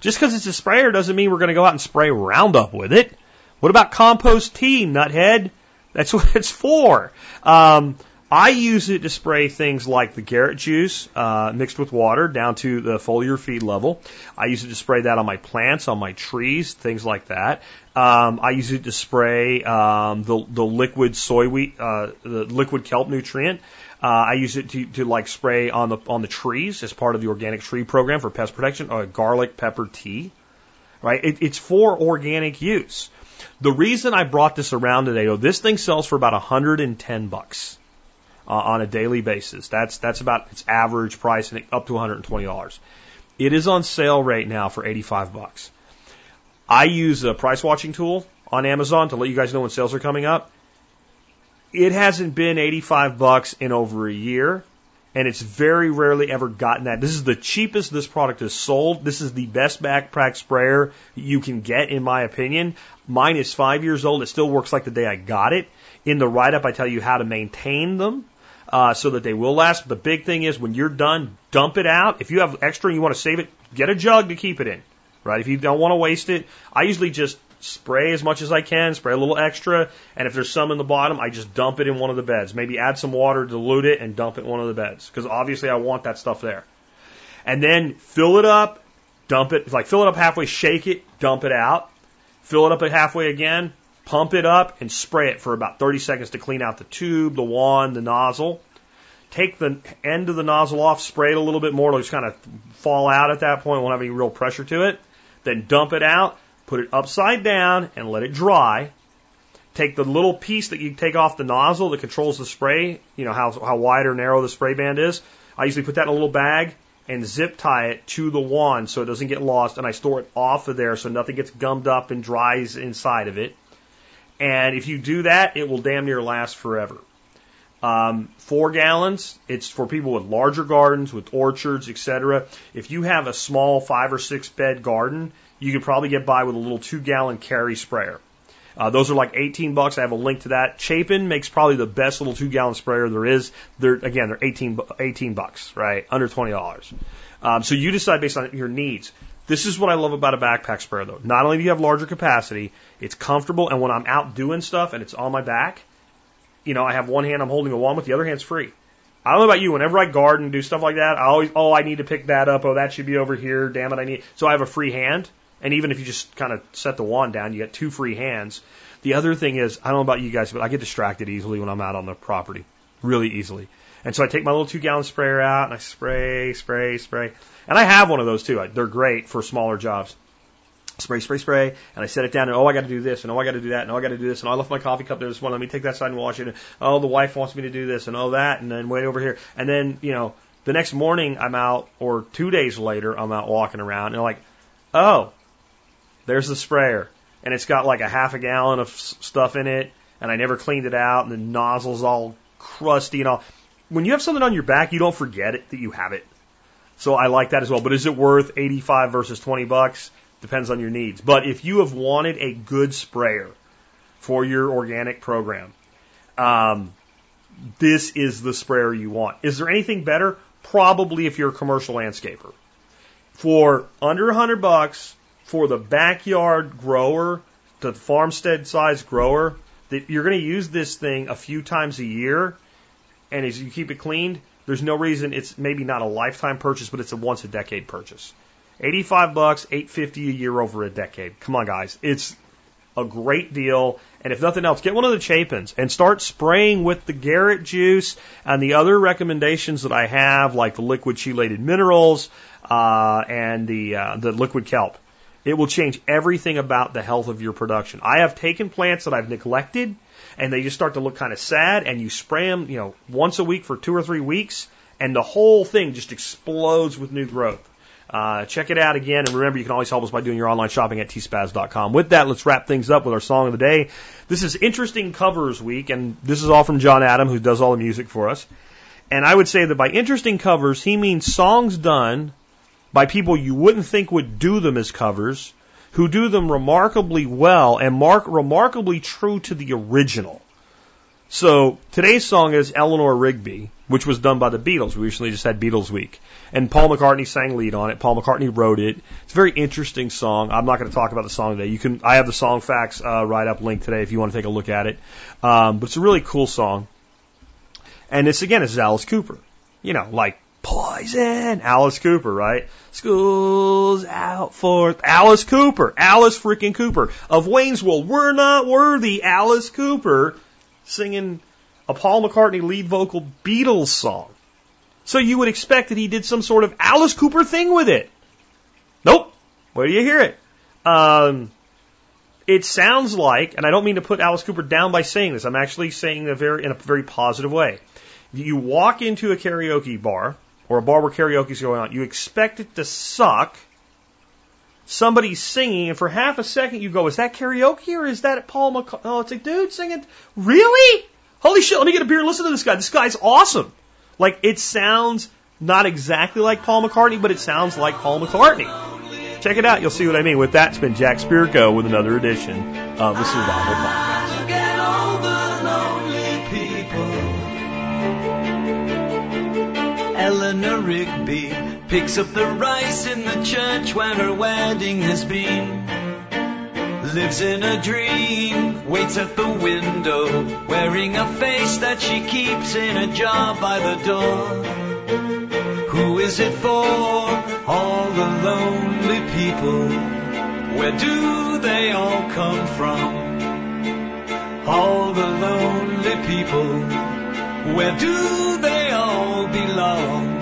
Just because it's a sprayer doesn't mean we're going to go out and spray Roundup with it. What about compost tea, nuthead? That's what it's for. Um, I use it to spray things like the Garrett juice uh, mixed with water down to the foliar feed level. I use it to spray that on my plants, on my trees, things like that. Um, I use it to spray um, the the liquid seaweed, uh, the liquid kelp nutrient. Uh, I use it to, to like spray on the on the trees as part of the organic tree program for pest protection. Uh, garlic pepper tea, right? It, it's for organic use. The reason I brought this around today, though, this thing sells for about 110 bucks uh, on a daily basis. That's that's about its average price, and up to 120 dollars. It is on sale right now for 85 bucks. I use a price watching tool on Amazon to let you guys know when sales are coming up. It hasn't been 85 bucks in over a year, and it's very rarely ever gotten that. This is the cheapest this product is sold. This is the best backpack sprayer you can get, in my opinion. Mine is five years old. It still works like the day I got it. In the write up, I tell you how to maintain them. Uh, so that they will last. But the big thing is when you're done, dump it out. If you have extra and you want to save it, get a jug to keep it in right? If you don't want to waste it, I usually just spray as much as I can, spray a little extra, and if there's some in the bottom, I just dump it in one of the beds. Maybe add some water, dilute it, and dump it in one of the beds, because obviously I want that stuff there. And then fill it up, dump it, like fill it up halfway, shake it, dump it out, fill it up at halfway again, pump it up, and spray it for about 30 seconds to clean out the tube, the wand, the nozzle. Take the end of the nozzle off, spray it a little bit more, it'll just kind of fall out at that point, won't have any real pressure to it then dump it out, put it upside down, and let it dry. Take the little piece that you take off the nozzle that controls the spray, you know, how, how wide or narrow the spray band is. I usually put that in a little bag and zip tie it to the wand so it doesn't get lost, and I store it off of there so nothing gets gummed up and dries inside of it. And if you do that, it will damn near last forever. Um, four gallons, it's for people with larger gardens, with orchards, etc. If you have a small five or six bed garden, you could probably get by with a little two gallon carry sprayer. Uh, those are like 18 bucks. I have a link to that. Chapin makes probably the best little two gallon sprayer there is. They're again, they're 18 18 bucks, right? Under 20 dollars. Um, so you decide based on your needs. This is what I love about a backpack sprayer, though. Not only do you have larger capacity, it's comfortable, and when I'm out doing stuff and it's on my back, you know, I have one hand I'm holding a wand with, the other hand's free. I don't know about you. Whenever I garden, and do stuff like that, I always, oh, I need to pick that up. Oh, that should be over here. Damn it, I need. So I have a free hand. And even if you just kind of set the wand down, you get two free hands. The other thing is, I don't know about you guys, but I get distracted easily when I'm out on the property. Really easily. And so I take my little two gallon sprayer out and I spray, spray, spray. And I have one of those too. They're great for smaller jobs spray, spray, spray, and I set it down, and oh, I got to do this, and oh, I got to do that, and oh, I got to do this, and I left my coffee cup there this morning. Let me take that side and wash it. And oh, the wife wants me to do this, and oh, that, and then wait over here, and then you know, the next morning I'm out, or two days later I'm out walking around, and like, oh, there's the sprayer, and it's got like a half a gallon of stuff in it, and I never cleaned it out, and the nozzle's all crusty and all. When you have something on your back, you don't forget it that you have it. So I like that as well. But is it worth 85 versus 20 bucks? Depends on your needs. But if you have wanted a good sprayer for your organic program, um, this is the sprayer you want. Is there anything better? Probably if you're a commercial landscaper. For under a hundred bucks, for the backyard grower, the farmstead size grower, that you're going to use this thing a few times a year, and as you keep it cleaned, there's no reason it's maybe not a lifetime purchase, but it's a once a decade purchase. 85 bucks, 850 a year over a decade. Come on, guys. It's a great deal. And if nothing else, get one of the Chapins and start spraying with the Garrett juice and the other recommendations that I have, like the liquid chelated minerals uh, and the uh, the liquid kelp. It will change everything about the health of your production. I have taken plants that I've neglected and they just start to look kind of sad and you spray them, you know, once a week for two or three weeks and the whole thing just explodes with new growth. Uh, check it out again, and remember, you can always help us by doing your online shopping at tspaz.com. With that, let's wrap things up with our song of the day. This is Interesting Covers Week, and this is all from John Adam, who does all the music for us. And I would say that by interesting covers, he means songs done by people you wouldn't think would do them as covers, who do them remarkably well and mark remarkably true to the original. So today's song is Eleanor Rigby, which was done by the Beatles. We recently just had Beatles Week. And Paul McCartney sang lead on it. Paul McCartney wrote it. It's a very interesting song. I'm not going to talk about the song today. You can, I have the song facts, uh, write up link today if you want to take a look at it. Um, but it's a really cool song. And this again, is Alice Cooper. You know, like Poison, Alice Cooper, right? School's out for Alice Cooper, Alice freaking Cooper of Wayne's World. We're not worthy, Alice Cooper singing a Paul McCartney lead vocal Beatles song. So you would expect that he did some sort of Alice Cooper thing with it. Nope. Where do you hear it? Um, it sounds like, and I don't mean to put Alice Cooper down by saying this. I'm actually saying a very in a very positive way. You walk into a karaoke bar or a bar where karaoke's going on. You expect it to suck. Somebody's singing, and for half a second you go, "Is that karaoke or is that Paul McCartney?" Oh, it's like, dude, singing. Really? Holy shit! Let me get a beer and listen to this guy. This guy's awesome. Like it sounds not exactly like Paul McCartney, but it sounds like Paul McCartney. Check it out. You'll see what I mean. With that, it's been Jack Spirko with another edition of the Survival Podcast. Eleanor Rigby picks up the rice in the church where her wedding has been. Lives in a dream, waits at the window, wearing a face that she keeps in a jar by the door. Who is it for? All the lonely people. Where do they all come from? All the lonely people. Where do they all belong?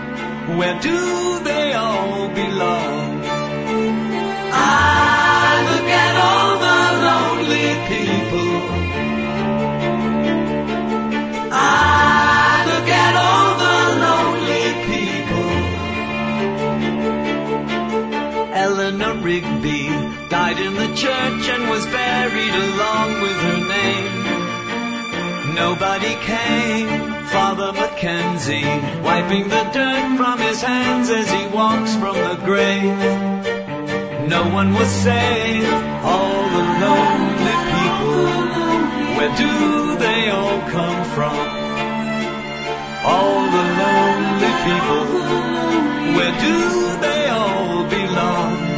where do they all belong? I look at all the lonely people. I look at all the lonely people. Eleanor Rigby died in the church and was buried along with her name. Nobody came. Father Mackenzie, wiping the dirt from his hands as he walks from the grave. No one was saved. All the lonely people. Where do they all come from? All the lonely people. Where do they all belong?